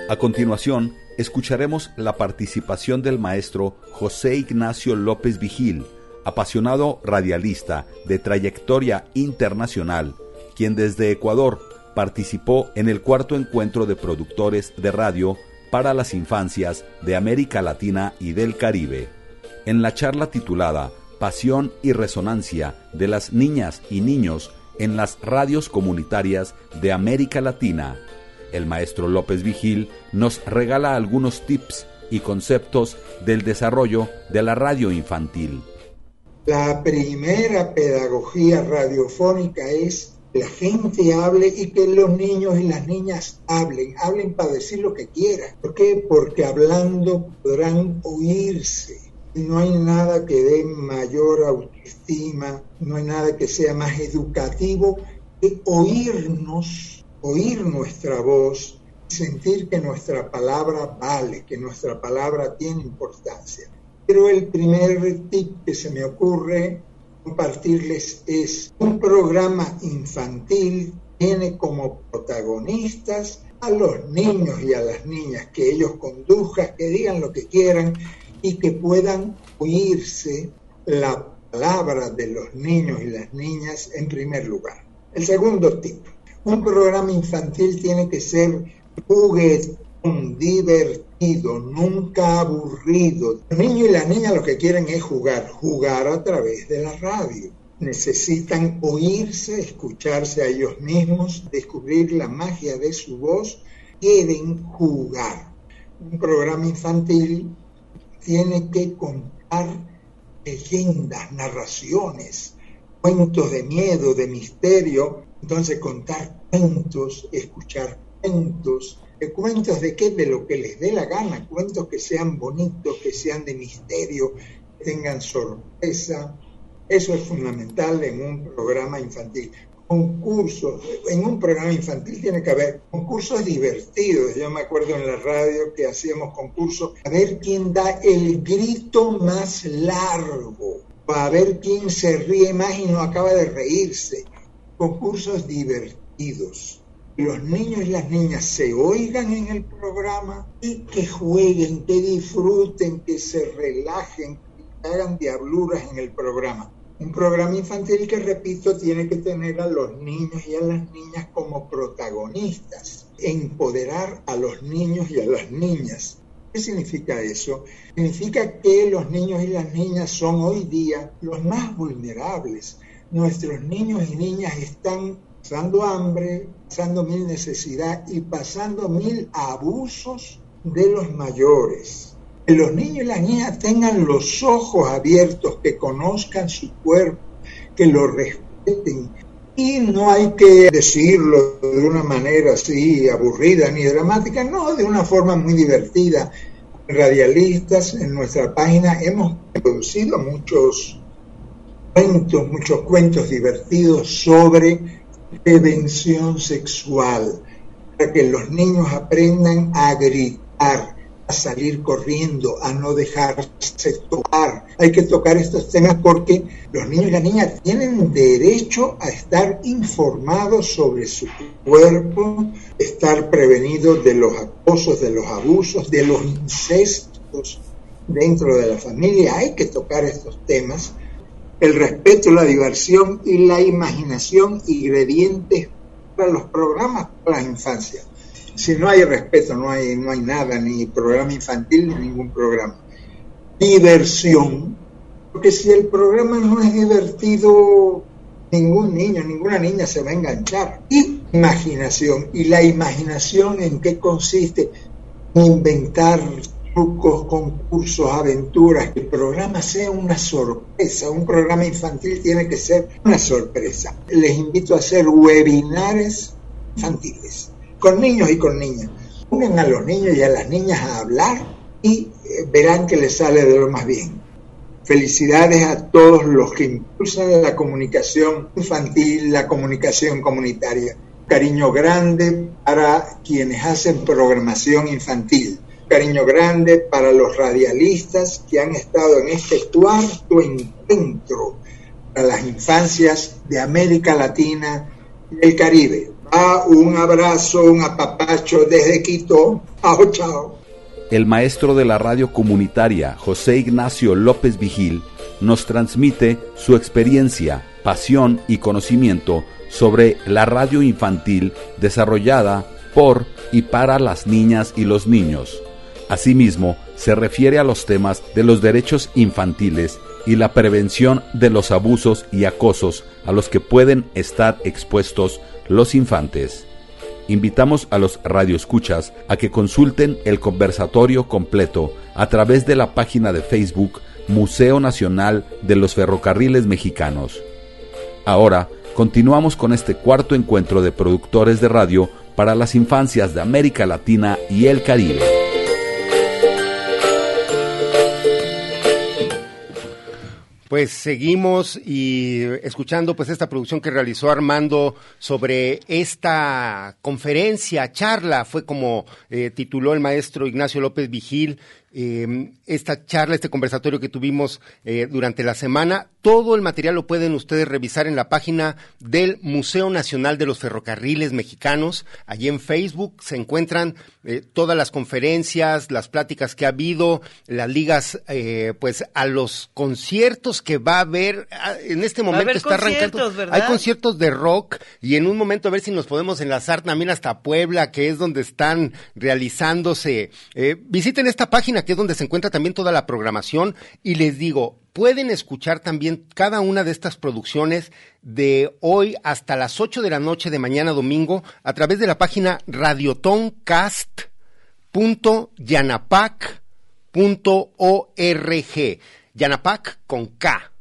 A continuación, escucharemos la participación del maestro José Ignacio López Vigil, apasionado radialista de trayectoria internacional, quien desde Ecuador participó en el cuarto encuentro de productores de radio para las infancias de América Latina y del Caribe. En la charla titulada Pasión y Resonancia de las Niñas y Niños en las Radios Comunitarias de América Latina, el maestro López Vigil nos regala algunos tips y conceptos del desarrollo de la radio infantil.
La primera pedagogía radiofónica es la gente hable y que los niños y las niñas hablen, hablen para decir lo que quieran. ¿Por qué? Porque hablando podrán oírse. No hay nada que dé mayor autoestima, no hay nada que sea más educativo que oírnos oír nuestra voz, sentir que nuestra palabra vale, que nuestra palabra tiene importancia. Pero el primer tip que se me ocurre compartirles es un programa infantil tiene como protagonistas a los niños y a las niñas, que ellos conduzcan, que digan lo que quieran y que puedan oírse la palabra de los niños y las niñas en primer lugar. El segundo tip, un programa infantil tiene que ser juguetón, divertido, nunca aburrido. El niño y la niña lo que quieren es jugar, jugar a través de la radio. Necesitan oírse, escucharse a ellos mismos, descubrir la magia de su voz, quieren jugar. Un programa infantil tiene que contar leyendas, narraciones, cuentos de miedo, de misterio. Entonces contar cuentos, escuchar cuentos, cuentos de qué, de lo que les dé la gana, cuentos que sean bonitos, que sean de misterio, que tengan sorpresa. Eso es fundamental en un programa infantil. Concursos, en un programa infantil tiene que haber concursos divertidos. Yo me acuerdo en la radio que hacíamos concursos a ver quién da el grito más largo, a ver quién se ríe más y no acaba de reírse. Concursos divertidos los niños y las niñas se oigan en el programa y que jueguen, que disfruten, que se relajen, que hagan diabluras en el programa. Un programa infantil que, repito, tiene que tener a los niños y a las niñas como protagonistas, empoderar a los niños y a las niñas. ¿Qué significa eso? Significa que los niños y las niñas son hoy día los más vulnerables. Nuestros niños y niñas están pasando hambre, pasando mil necesidad y pasando mil abusos de los mayores. Que los niños y las niñas tengan los ojos abiertos, que conozcan su cuerpo, que lo respeten. Y no hay que decirlo de una manera así aburrida ni dramática, no, de una forma muy divertida. Radialistas en nuestra página hemos producido muchos cuentos, muchos cuentos divertidos sobre prevención sexual, para que los niños aprendan a gritar, a salir corriendo, a no dejarse tocar. Hay que tocar estos temas porque los niños y las niñas tienen derecho a estar informados sobre su cuerpo, estar prevenidos de los acosos, de los abusos, de los incestos dentro de la familia. Hay que tocar estos temas el respeto, la diversión y la imaginación ingredientes para los programas para la infancia. Si no hay respeto, no hay, no hay nada, ni programa infantil, ni ningún programa. Diversión, porque si el programa no es divertido, ningún niño, ninguna niña se va a enganchar. Y imaginación, y la imaginación en qué consiste inventar trucos, concursos, aventuras, que el programa sea una sorpresa. Un programa infantil tiene que ser una sorpresa. Les invito a hacer webinares infantiles, con niños y con niñas. Pongan a los niños y a las niñas a hablar y eh, verán que les sale de lo más bien. Felicidades a todos los que impulsan la comunicación infantil, la comunicación comunitaria. Cariño grande para quienes hacen programación infantil cariño grande para los radialistas que han estado en este cuarto encuentro para las infancias de América Latina y el Caribe. Un abrazo, un apapacho desde Quito. Chao, chao.
El maestro de la radio comunitaria, José Ignacio López Vigil, nos transmite su experiencia, pasión y conocimiento sobre la radio infantil desarrollada por y para las niñas y los niños. Asimismo, se refiere a los temas de los derechos infantiles y la prevención de los abusos y acosos a los que pueden estar expuestos los infantes. Invitamos a los radioescuchas a que consulten el conversatorio completo a través de la página de Facebook Museo Nacional de los Ferrocarriles Mexicanos. Ahora, continuamos con este cuarto encuentro de productores de radio para las infancias de América Latina y el Caribe.
Pues seguimos y escuchando pues esta producción que realizó Armando sobre esta conferencia, charla, fue como eh, tituló el maestro Ignacio López Vigil eh, esta charla, este conversatorio que tuvimos eh, durante la semana. Todo el material lo pueden ustedes revisar en la página del Museo Nacional de los Ferrocarriles Mexicanos. Allí en Facebook se encuentran eh, todas las conferencias, las pláticas que ha habido, las ligas, eh, pues a los conciertos que va a haber. Ah, en este momento está arrancando. Hay conciertos de rock y en un momento a ver si nos podemos enlazar también hasta Puebla, que es donde están realizándose. visiten esta página que es donde se encuentra también toda la programación y les digo, pueden escuchar también cada una de estas producciones de hoy hasta las 8 de la noche de mañana domingo a través de la página radiotoncast.yanapac.org. Yanapac con K.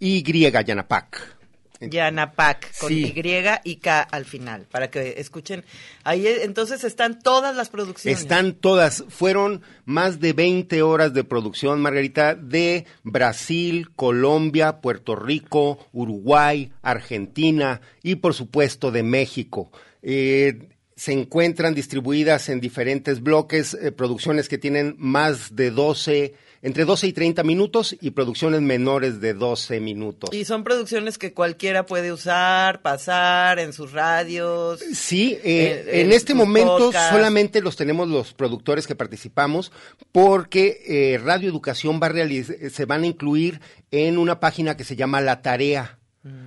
Y Yanapac.
Yanapac, con
Sí.
Y y K al final, para que escuchen. Ahí entonces están todas las producciones.
Están todas, fueron más de 20 horas de producción, Margarita, de Brasil, Colombia, Puerto Rico, Uruguay, Argentina y por supuesto de México. Eh, se encuentran distribuidas en diferentes bloques, eh, producciones que tienen más de 12, entre 12 y 30 minutos y producciones menores de 12 minutos.
Y son producciones que cualquiera puede usar, pasar en sus radios.
Sí, eh,
eh,
en este momento
podcasts.
solamente los tenemos los productores que participamos porque eh, Radio Educación va a realiz- se van a incluir en una página que se llama La Tarea.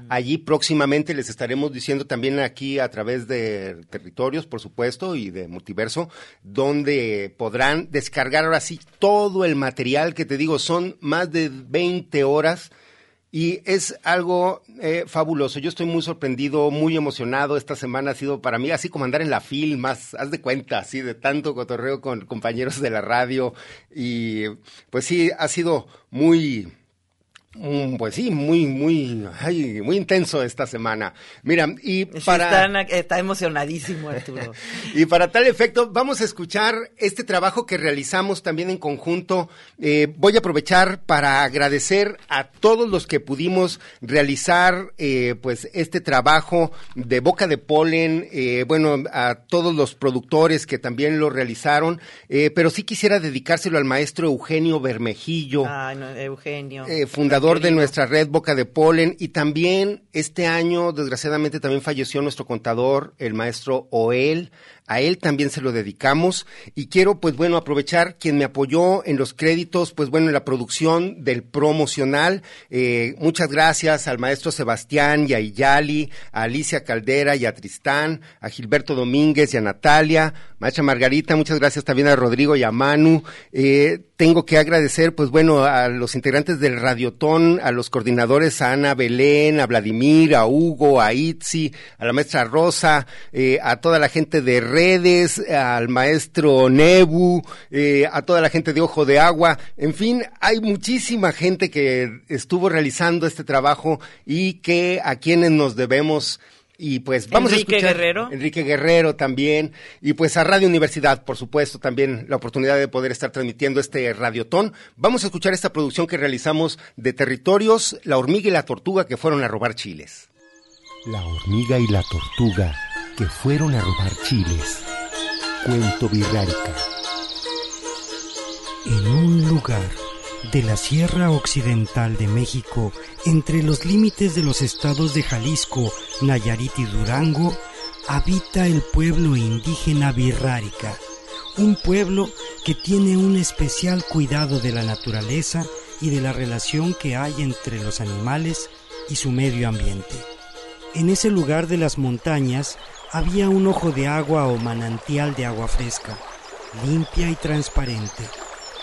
Allí próximamente les estaremos diciendo también aquí a través de territorios, por supuesto, y de multiverso, donde podrán descargar ahora sí todo el material que te digo, son más de 20 horas y es algo eh, fabuloso. Yo estoy muy sorprendido, muy emocionado. Esta semana ha sido para mí así como andar en la fil, más, haz de cuenta, así de tanto cotorreo con compañeros de la radio. Y pues sí, ha sido muy, mm, pues sí, muy, muy, ay, muy intenso esta semana. Mira, y para...
están- está emocionadísimo, Arturo.
Y para tal efecto, vamos a escuchar este trabajo que realizamos también en conjunto. Eh, voy a aprovechar para agradecer a todos los que pudimos realizar eh, pues este trabajo de Boca de Polen, eh, bueno, a todos los productores que también lo realizaron, eh, pero sí quisiera dedicárselo al maestro Eugenio Bermejillo
Ay, no, Eugenio.
eh, de nuestra red Boca de Polen y también este año desgraciadamente también falleció nuestro contador el maestro Oel a él también se lo dedicamos. Y quiero pues bueno aprovechar quien me apoyó en los créditos pues bueno en la producción del promocional. Eh, muchas gracias al maestro Sebastián y a Iyali a Alicia Caldera y a Tristán a Gilberto Domínguez y a Natalia. Maestra Margarita muchas gracias también a Rodrigo y a Manu. Eh, tengo que agradecer, pues bueno, a los integrantes del Radiotón, a los coordinadores, a Ana Belén, a Vladimir, a Hugo, a Itzi, a la maestra Rosa, eh, a toda la gente de redes, al maestro Nebu, eh, a toda la gente de Ojo de Agua. En fin, hay muchísima gente que estuvo realizando este trabajo y que a quienes nos debemos. Y pues vamos
Enrique
a escuchar.
Guerrero.
Enrique Guerrero también. Y pues a Radio Universidad, por supuesto, también la oportunidad de poder estar transmitiendo este radiotón. Vamos a escuchar esta producción que realizamos de territorios, la hormiga y la tortuga que fueron a robar chiles.
La hormiga y la tortuga fueron a robar chiles. Cuento Virrárica.
En un lugar de la Sierra Occidental de México, entre los límites de los estados de Jalisco, Nayarit y Durango, habita el pueblo indígena Virrárica, un pueblo que tiene un especial cuidado de la naturaleza y de la relación que hay entre los animales y su medio ambiente. En ese lugar de las montañas había un ojo de agua o manantial de agua fresca, limpia y transparente.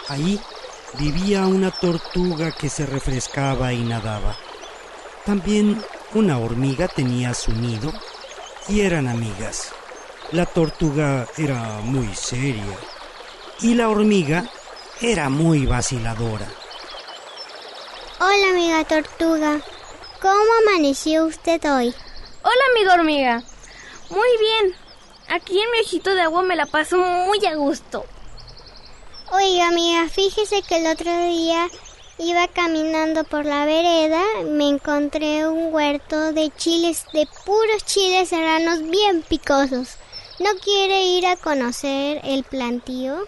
Ahí vivía una tortuga que se refrescaba y nadaba. También una hormiga tenía su nido y eran amigas. La tortuga era muy seria y la hormiga era muy vaciladora.
Hola, amiga tortuga. ¿Cómo amaneció usted hoy?
Hola, amiga hormiga. Muy bien. Aquí en mi ojito de agua me la paso muy a gusto.
Oiga, amiga, fíjese que el otro día iba caminando por la vereda, me encontré un huerto de chiles, de puros chiles serranos bien picosos. ¿No quiere ir a conocer el plantío?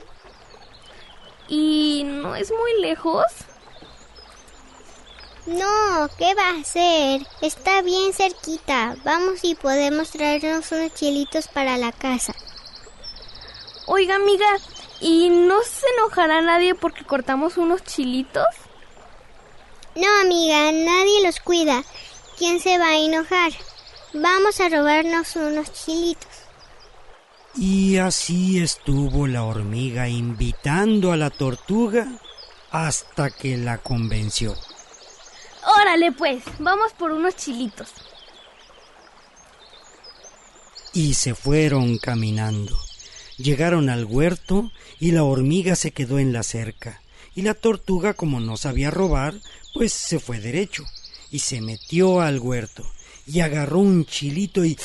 ¿Y no es muy lejos?
No, ¿qué va a hacer? Está bien cerquita. Vamos y podemos traernos unos chilitos para la casa.
Oiga, amiga, ¿y no se enojará nadie porque cortamos unos chilitos?
No, amiga, nadie los cuida. ¿Quién se va a enojar? Vamos a robarnos unos chilitos.
Y así estuvo la hormiga invitando a la tortuga hasta que la convenció.
Órale, pues, vamos por unos chilitos.
Y se fueron caminando. Llegaron al huerto y la hormiga se quedó en la cerca Y la tortuga, como no sabía robar, pues se fue derecho y se metió al huerto y agarró un chilito y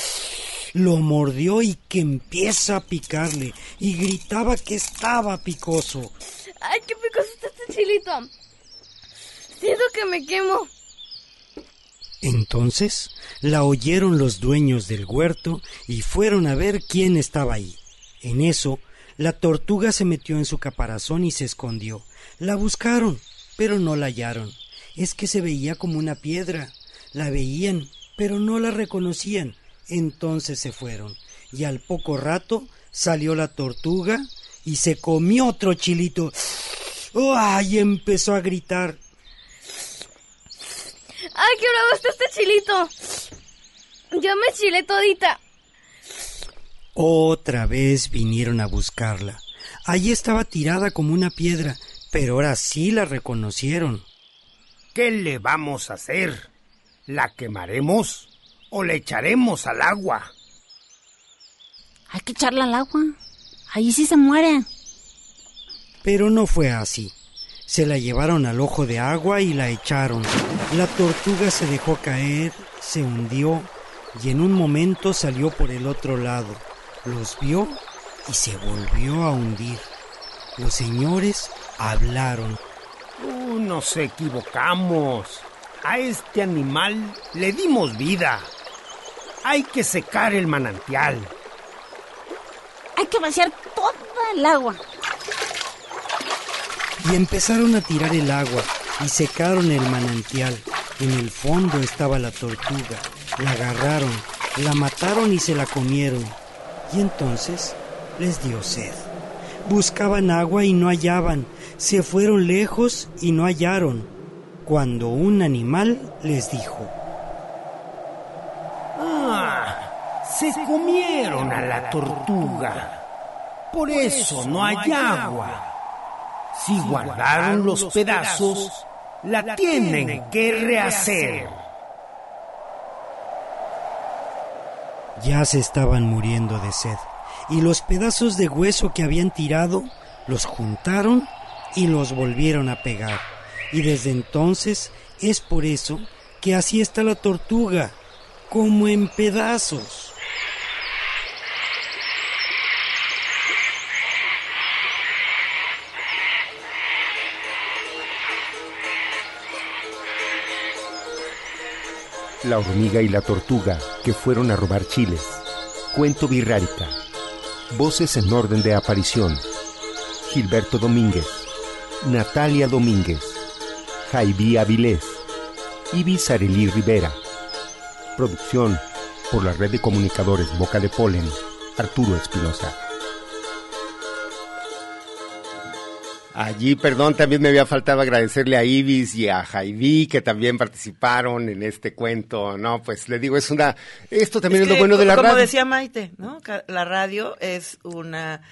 lo mordió y que empieza a picarle y gritaba que estaba picoso.
¡Ay, qué picoso está este chilito! Siento que me quemo.
Entonces la oyeron los dueños del huerto y fueron a ver quién estaba ahí. En eso, la tortuga se metió en su caparazón y se escondió. La buscaron, pero no la hallaron. Es que se veía como una piedra. La veían, pero no la reconocían. Entonces se fueron, y al poco rato salió la tortuga y se comió otro chilito. ¡Ay! empezó a gritar.
¡Ay, qué bravo está este chilito! Yo me chilé todita.
Otra vez vinieron a buscarla. Allí estaba tirada como una piedra, pero ahora sí la reconocieron.
¿Qué le vamos a hacer? ¿La quemaremos o le echaremos al agua?
Hay que echarla al agua. Allí sí se muere.
Pero no fue así. Se la llevaron al ojo de agua y la echaron. La tortuga se dejó caer, se hundió y en un momento salió por el otro lado. Los vio y se volvió a hundir. Los señores hablaron.
Uh, nos equivocamos. A este animal le dimos vida. Hay que secar el manantial.
Hay que vaciar toda el agua.
Y empezaron a tirar el agua y secaron el manantial. En el fondo estaba la tortuga. La agarraron, la mataron y se la comieron. Y entonces les dio sed. Buscaban agua y no hallaban. Se fueron lejos y no hallaron. Cuando un animal les dijo.
Ah, se comieron a la tortuga. Por eso no hay agua. Si guardaron los pedazos, la tienen que rehacer.
Ya se estaban muriendo de sed, y los pedazos de hueso que habían tirado los juntaron y los volvieron a pegar. Y desde entonces es por eso que así está la tortuga, como en pedazos.
La hormiga y la tortuga que fueron a robar chiles. Cuento Virrárica. Voces en orden de aparición. Gilberto Domínguez. Natalia Domínguez. Jaibí Avilés. Ibis Arelí Rivera. Producción por la red de comunicadores Boca de Polen. Arturo Espinosa.
Allí, perdón, también me había faltado agradecerle a Ibis y a Jaidí que también participaron en este cuento, ¿no? Pues le digo, es una, esto también es, lo bueno de la
como
radio.
Como decía Maite, ¿no? La radio es una,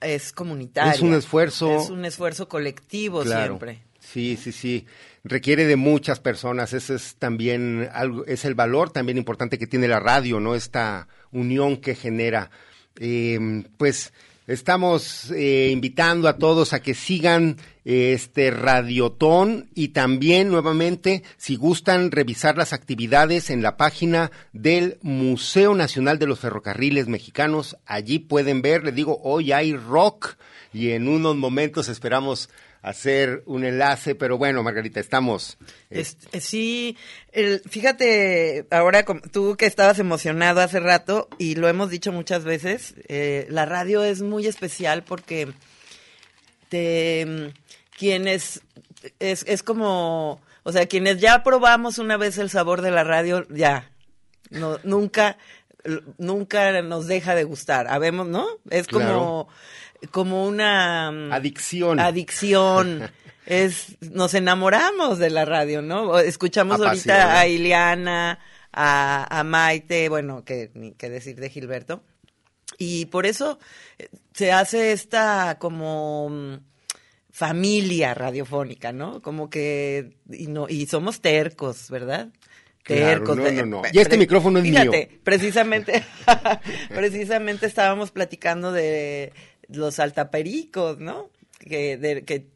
es comunitaria.
Es un esfuerzo.
Es un esfuerzo colectivo
claro.
siempre.
Sí, sí, sí. Requiere de muchas personas. Ese es también algo, es el valor también importante que tiene la radio, ¿no? Esta unión que genera. Eh, pues Estamos eh, invitando a todos a que sigan eh, este radiotón y también nuevamente, si gustan, revisar las actividades en la página del Museo Nacional de los Ferrocarriles Mexicanos. Allí pueden ver, les digo, hoy hay rock y en unos momentos esperamos hacer un enlace, pero bueno, Margarita, estamos.
Eh. sí, el, fíjate, ahora tú que estabas emocionado hace rato, y lo hemos dicho muchas veces, eh, la radio es muy especial porque te, quienes, es, es como, o sea, quienes ya probamos una vez el sabor de la radio, ya, no, nunca, nunca nos deja de gustar, habemos, ¿no? Es como... Claro como una
adicción.
Adicción. es nos enamoramos de la radio, ¿no? Escuchamos ahorita a Ileana, a, a Maite, bueno, que ni qué decir de Gilberto. Y por eso se hace esta como familia radiofónica, ¿no? Como que y no y somos tercos, ¿verdad?
Tercos. Claro, no, no, no. Y este micrófono es
fíjate,
mío.
precisamente precisamente estábamos platicando de los altapericos, ¿no? Que, de, que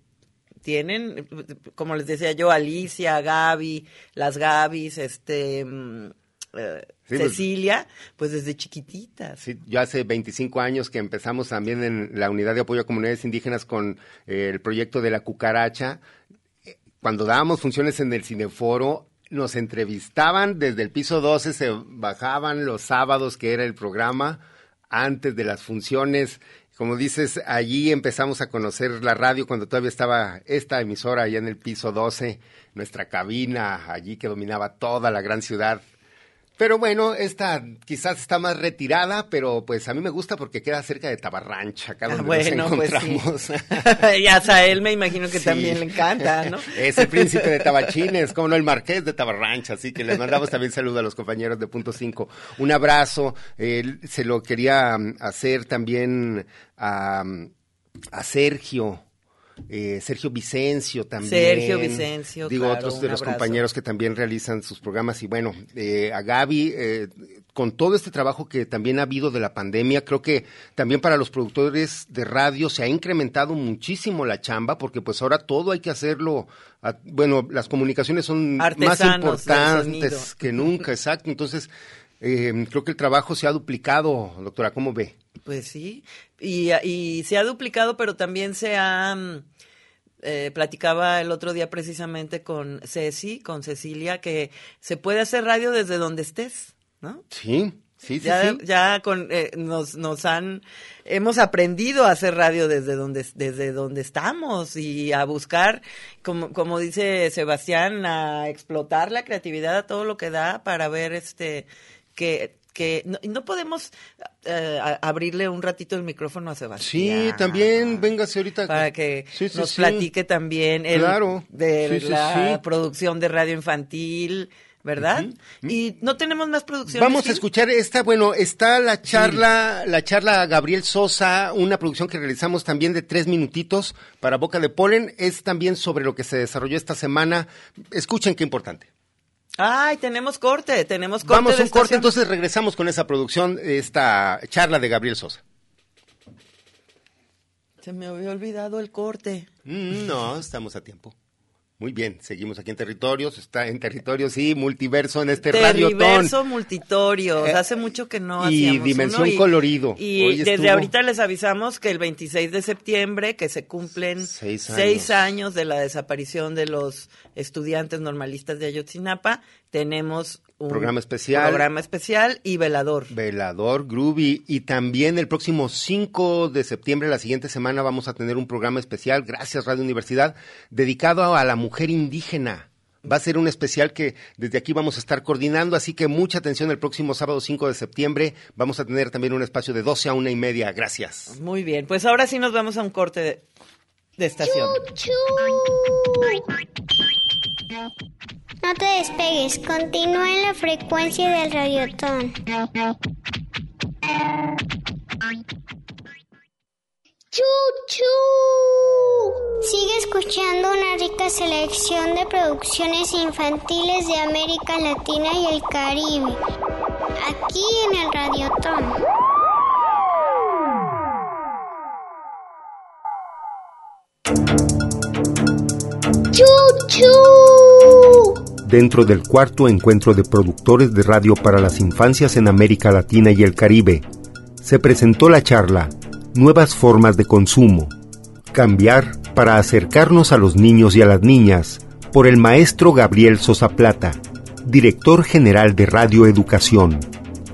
tienen, como les decía yo, Alicia, Gaby, las Gabis, este... mm, eh,
Sí, pues-
Cecilia, pues desde chiquititas.
Sí, yo hace 25 años que empezamos también en la unidad de apoyo a comunidades indígenas con eh, el proyecto de la cucaracha. Eh, Cuando dábamos funciones en el cineforo, nos entrevistaban desde el piso 12, se bajaban los sábados, que era el programa, antes de las funciones. Como dices, allí empezamos a conocer la radio cuando todavía estaba esta emisora allá en el piso 12, nuestra cabina allí que dominaba toda la gran ciudad. Pero bueno, esta quizás está más retirada, pero pues a mí me gusta porque queda cerca de Tabarrancha, acá donde
Ah, bueno,
nos
pues sí.
encontramos.
y a él me imagino que
Sí.
también le encanta, ¿no?
Es el príncipe de Tabachines, como no, el marqués de Tabarrancha, así que les mandamos también saludos a los compañeros de Punto 5. Un abrazo, eh, se lo quería mm, hacer también a, mm, a Sergio. Eh, Sergio Vicencio también.
Sergio Vicencio,
Digo,
claro,
otros de los
abrazo.
compañeros que también realizan sus programas. Y bueno, eh, a Gaby, eh, con todo este trabajo que también ha habido de la pandemia, creo que también para los productores de radio se ha incrementado muchísimo la chamba, porque pues ahora todo hay que hacerlo. a- bueno, las comunicaciones son más
Artesanos
importantes que nunca, exacto. Entonces, eh, creo que el trabajo se ha duplicado, doctora. ¿Cómo ve?
Pues sí, y, y se ha duplicado, pero también se ha... mm, eh, platicaba el otro día precisamente con Ceci, con Cecilia, que se puede hacer radio desde donde estés, ¿no?
Sí, sí, sí.
ya,
sí.
ya con, eh, nos, nos han, hemos aprendido a hacer radio desde donde, desde donde estamos y a buscar, como, como dice Sebastián, a explotar la creatividad a todo lo que da para ver este, que, que no, no podemos eh, abrirle un ratito el micrófono a Sebastián.
Sí, también, véngase ahorita.
Para que
Sí, sí,
nos
sí.
platique también
Claro.
de
Sí, sí,
la
sí.
producción de radio infantil, ¿verdad? Y no tenemos más producciones.
Vamos a escuchar esta, bueno, está la charla, la charla Gabriel Sosa, una producción que realizamos también de tres minutitos para Boca de Polen, es también sobre lo que se desarrolló esta semana. Escuchen qué importante.
Ay, tenemos corte, tenemos corte.
Vamos a un corte, entonces regresamos con esa producción, esta charla de Gabriel Sosa.
Se me había olvidado el corte.
Mm, no, estamos a tiempo. Muy bien, seguimos aquí en territorios, está en territorios y multiverso en este radiotón.
Terriverso multitorios.
Eh,
Hace mucho que no
y
hacíamos
Dimensión
uno
Colorido.
Y
Hoy
desde
estuvo-
ahorita les avisamos que el 26 de septiembre, que se cumplen
Seis años.
de la desaparición de los estudiantes normalistas de Ayotzinapa, tenemos un
Programa especial.
programa especial y velador.
Velador, Groovy. Y también el próximo 5 de septiembre, la siguiente semana, vamos a tener un programa especial, gracias Radio Universidad, dedicado a la mujer indígena. Va a ser un especial que desde aquí vamos a estar coordinando, así que mucha atención el próximo sábado 5 de septiembre. Vamos a tener también un espacio de 12 a una y media. Gracias.
Muy bien, pues ahora sí nos vamos a un corte de, de estación.
No te despegues, continúa en la frecuencia del radiotón. Sigue escuchando una rica selección de producciones infantiles de América Latina y el Caribe, aquí en el Radiotón.
Dentro del cuarto encuentro de productores de radio para las infancias en América Latina y el Caribe, se presentó la charla Nuevas formas de consumo. Cambiar para acercarnos a los niños y a las niñas por el maestro Gabriel Sosa Plata, director general de Radio Educación,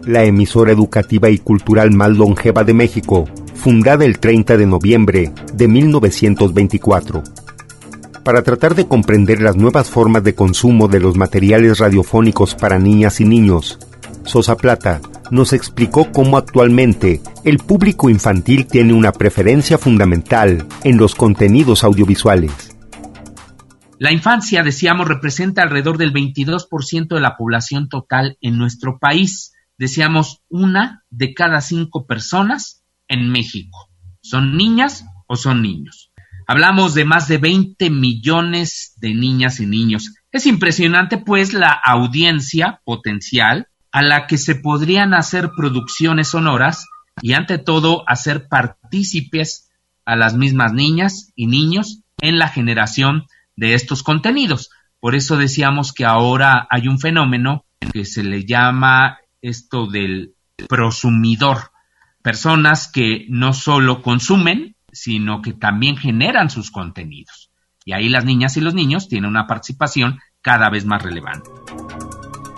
la emisora educativa y cultural más longeva de México, fundada el 30 de noviembre de 1924 para tratar de comprender las nuevas formas de consumo de los materiales radiofónicos para niñas y niños. Sosa Plata nos explicó cómo actualmente el público infantil tiene una preferencia fundamental en los contenidos audiovisuales.
La infancia, decíamos, representa alrededor del 22% de la población total en nuestro país. Decíamos, una de cada cinco personas en México. ¿Son niñas o son niños? Hablamos de más de 20 millones de niñas y niños. Es impresionante, pues, la audiencia potencial a la que se podrían hacer producciones sonoras y, ante todo, hacer partícipes a las mismas niñas y niños en la generación de estos contenidos. Por eso decíamos que ahora hay un fenómeno que se le llama esto del prosumidor. Personas que no solo consumen, sino que también generan sus contenidos. Y ahí las niñas y los niños tienen una participación cada vez más relevante.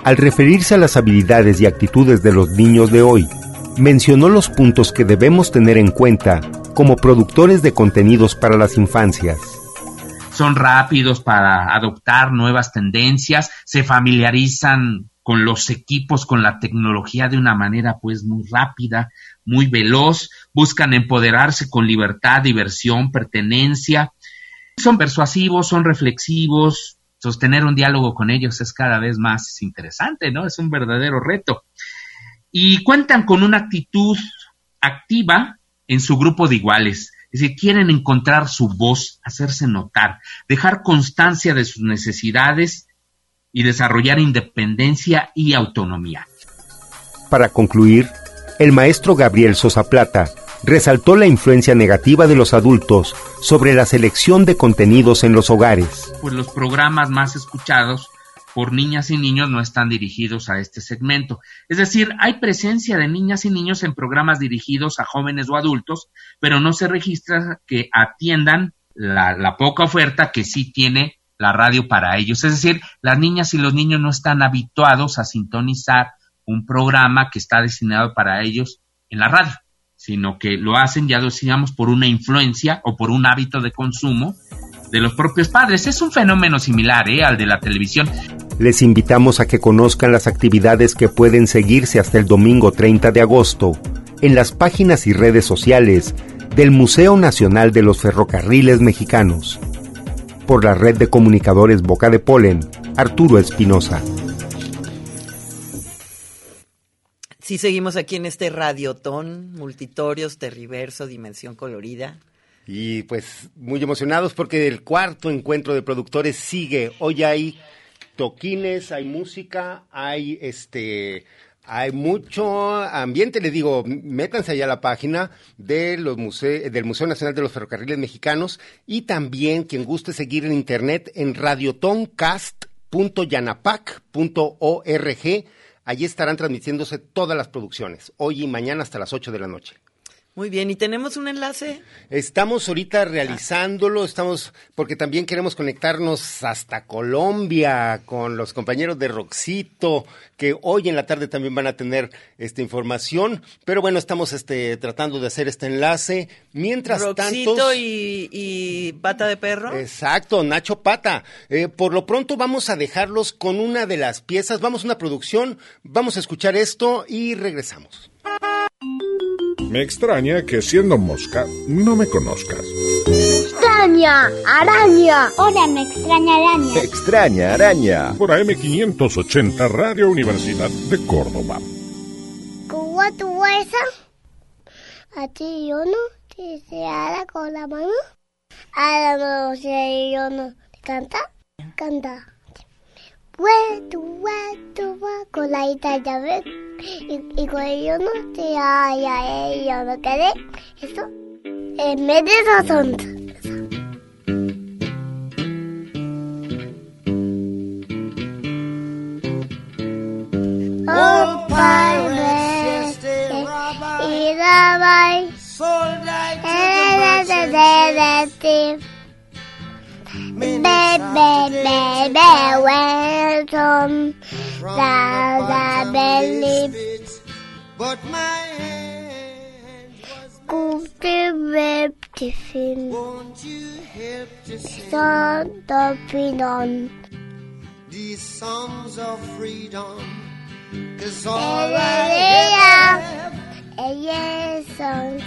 Al referirse a las habilidades y actitudes de los niños de hoy, mencionó los puntos que debemos tener en cuenta como productores de contenidos para las infancias.
Son rápidos para adoptar nuevas tendencias, se familiarizan con los equipos, con la tecnología de una manera pues muy rápida, muy veloz, buscan empoderarse con libertad, diversión, pertenencia, son persuasivos, son reflexivos, sostener un diálogo con ellos es cada vez más interesante, ¿no? Es un verdadero reto. Y cuentan con una actitud activa en su grupo de iguales, es decir, quieren encontrar su voz, hacerse notar, dejar constancia de sus necesidades y desarrollar independencia y autonomía.
Para concluir, el maestro Gabriel Sosa Plata resaltó la influencia negativa de los adultos sobre la selección de contenidos en los hogares.
Pues los programas más escuchados por niñas y niños no están dirigidos a este segmento. Es decir, hay presencia de niñas y niños en programas dirigidos a jóvenes o adultos, pero no se registra que atiendan la, la poca oferta que sí tiene la radio para ellos. Es decir, las niñas y los niños no están habituados a sintonizar un programa que está destinado para ellos en la radio, sino que lo hacen, ya decíamos, por una influencia o por un hábito de consumo de los propios padres. Es un fenómeno similar ¿eh? al de la televisión.
Les invitamos a que conozcan las actividades que pueden seguirse hasta el domingo 30 de agosto en las páginas y redes sociales del Museo Nacional de los Ferrocarriles Mexicanos por la red de comunicadores Boca de Polen, Arturo Espinosa.
Sí, seguimos aquí en este radiotón, multitorios, terriverso, dimensión colorida.
Y pues muy emocionados porque el cuarto encuentro de productores sigue. Hoy hay toquines, hay música, hay este hay mucho ambiente, les digo, métanse allá a la página de los del Museo Nacional de los Ferrocarriles Mexicanos y también quien guste seguir en internet en radiotoncast.yanapac.org. Allí estarán transmitiéndose todas las producciones, hoy y mañana hasta las 8 de la noche.
Muy bien, ¿y tenemos un enlace?
Estamos ahorita realizándolo, estamos, porque también queremos conectarnos hasta Colombia con los compañeros de Roxito, que hoy en la tarde también van a tener esta información, pero bueno, estamos este, tratando de hacer este enlace. Mientras
Roxito
tanto.
Y, y Pata de Perro.
Exacto, Nacho Pata. Eh, por lo pronto vamos a dejarlos con una de las piezas, vamos a una producción, vamos a escuchar esto y regresamos.
Me extraña que siendo mosca no me conozcas.
Extraña araña. Hola, me extraña araña.
Extraña araña. Por AM580 Radio Universidad de Córdoba.
¿Cómo tu esa? A ti yo no te se hará con la mano. A la no sé yo no. ¿Canta? Canta. Huetu, huetu, con la ves. Y, y con ello no te haya ello no quedé. Eso en medio de. Oh, y la de Baby, baby, welcome. But my hand was the tiffin. Won't you help to on. These songs of freedom. Cause all I have. Yes, songs.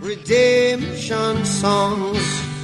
Redemption songs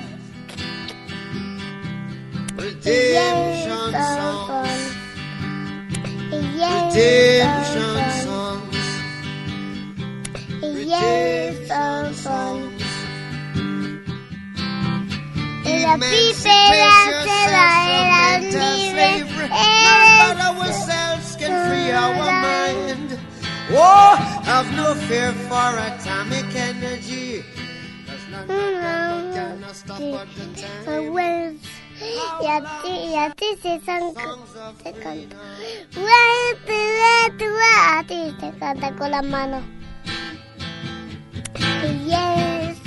redemption songs,
redemption songs, redemption songs.
La pípera se la era libre.
None but ourselves can free our mind. Oh, have no fear for atomic energy. Cause none of can stop at the time.
Y a ti, y a ti se son, te canta. A ti te canta con la mano. Yes.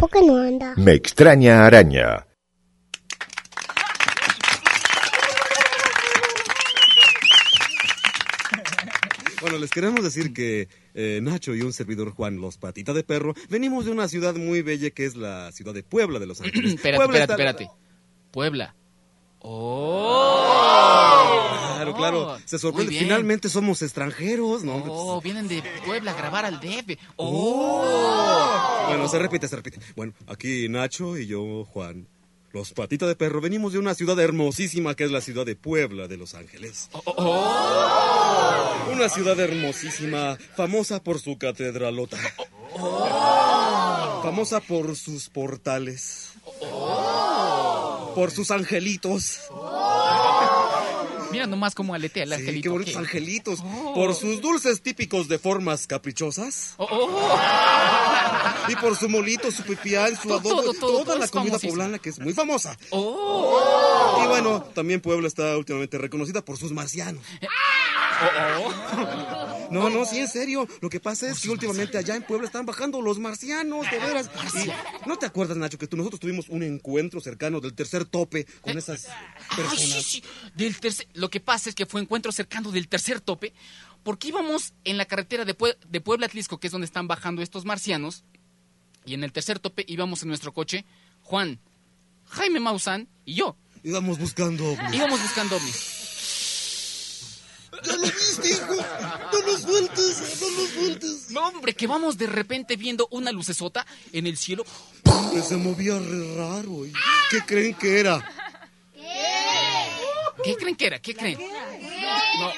¿Por qué no anda?
Me extraña araña.
Bueno, les queremos decir que eh, Nacho y un servidor Juan, los patitas de perro, venimos de una ciudad muy bella que es la ciudad de Puebla de Los Ángeles.
espérate,
Puebla
espérate, espérate. Puebla. ¡Oh!
Claro, claro. Se sorprende. Finalmente somos extranjeros, ¿no?
Oh, vienen de Puebla a grabar al DF. ¡Oh!
Bueno, se repite, se repite. Bueno, aquí Nacho y yo, Juan. Los patitas de perro venimos de una ciudad hermosísima que es la ciudad de Puebla de Los Ángeles.
Oh.
Una ciudad hermosísima, famosa por su catedralota.
Oh.
Famosa por sus portales. Por sus angelitos.
Mira nomás cómo aletea el
Sí,
angelito.
qué bonitos
¿qué?
angelitos.
Oh.
Por sus dulces típicos de formas caprichosas. Y por su molito, su pipián, su
Todo,
adobo,
todo, todo,
toda la comida
famosísimo.
poblana que es muy famosa.
Oh.
Y bueno, también Puebla está últimamente reconocida por sus marcianos. No, no, sí, en serio. Lo que pasa es que últimamente allá en Puebla están bajando los marcianos, de veras. Y, ¿No te acuerdas, Nacho, que tú, nosotros tuvimos un encuentro cercano del tercer tope con esas
Ay,
personas?
sí, sí. Del tercer, lo que pasa es que fue encuentro cercano del tercer tope, porque íbamos en la carretera de, Pue- de Puebla Atlisco, que es donde están bajando estos marcianos, y en el tercer tope íbamos en nuestro coche, Juan, Jaime Maussan y yo.
Íbamos buscando ovnis.
Íbamos buscando ovnis.
¡Ya lo viste, hijo! ¡No lo sueltes! ¡No lo sueltes!
No, hombre, que vamos de repente viendo una lucesota en el cielo.
Que se movía re raro. ¿y ¿Qué creen que era?
¿Qué creen que era? ¿Qué creen? No,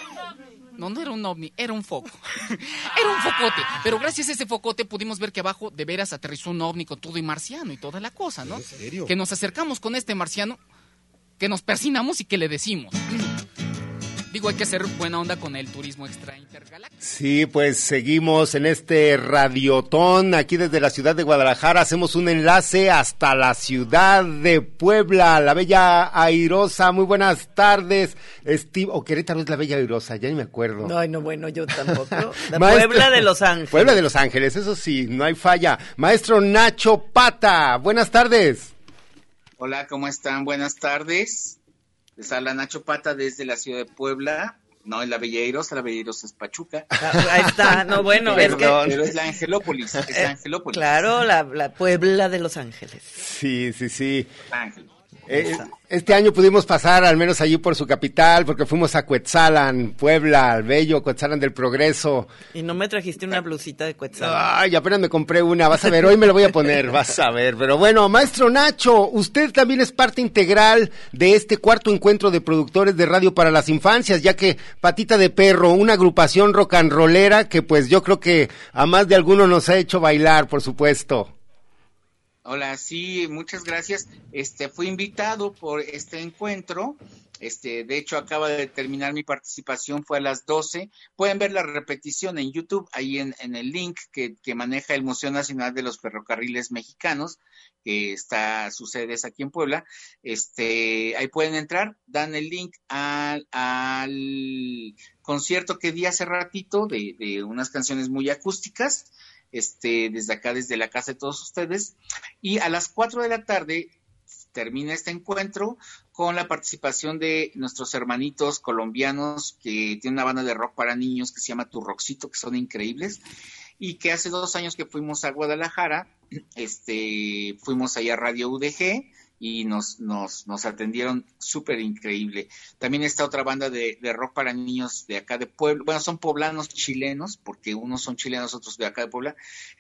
no, no era un ovni, era un foco. Era un focote. Pero gracias a ese focote pudimos ver que abajo de veras aterrizó un ovni con todo y marciano y toda la cosa, ¿no?
¿En serio?
Que nos acercamos con este marciano, que nos persinamos y que le decimos. Digo, hay que ser buena onda con el turismo extra intergaláctico.
Sí, pues seguimos en este radiotón aquí desde la ciudad de Guadalajara. Hacemos un enlace hasta la ciudad de Puebla, la Bella Airosa. Muy buenas tardes. Steve, o Querétaro es la Bella Airosa, ya ni me acuerdo.
No, no, bueno, yo tampoco. La
Maestro-
Puebla de Los Ángeles.
Puebla de Los Ángeles, eso sí, no hay falla. Maestro Nacho Pata, buenas tardes.
Hola, ¿cómo están? Buenas tardes. Les habla Nacho Pata desde la ciudad de Puebla. No, es la Belleirosa, la Belleirosa es Pachuca.
Ah, Ahí está, no, bueno, es que...
Pero es la Angelópolis, es la Angelópolis.
Claro, la, la Puebla de Los Ángeles.
Sí, sí, sí.
Ángel.
Eh, este año pudimos pasar al menos allí por su capital, porque fuimos a Cuetzalan, Puebla, al bello Cuetzalan del Progreso.
Y no me trajiste una blusita de Quetzal.
Ay, apenas me compré una, vas a ver, hoy me la voy a poner, vas a ver. Pero bueno, maestro Nacho, usted también es parte integral de este cuarto encuentro de productores de radio para las infancias, ya que Patita de Perro, una agrupación rock and rollera que pues yo creo que a más de alguno nos ha hecho bailar, por supuesto.
Hola, sí, muchas gracias. Este, fui invitado por este encuentro. Este, de hecho, acaba de terminar mi participación, fue a las 12. Pueden ver la repetición en YouTube, ahí en, el link que, maneja el Museo Nacional de los Ferrocarriles Mexicanos, que está, su sede es aquí en Puebla. Este, ahí pueden entrar, dan el link al, concierto que di hace ratito de unas canciones muy acústicas este, desde acá, desde la casa de todos ustedes. Y a las 4 de la tarde termina este encuentro con la participación de nuestros hermanitos colombianos que tienen una banda de rock para niños que se llama Tu Roxito, que son increíbles. Y que hace dos años que fuimos a Guadalajara, este, fuimos allá a Radio UDG y nos, nos, nos atendieron súper increíble. También está otra banda de, de, rock para niños de acá de Puebla, bueno, son poblanos chilenos, porque unos son chilenos, otros de acá de Puebla,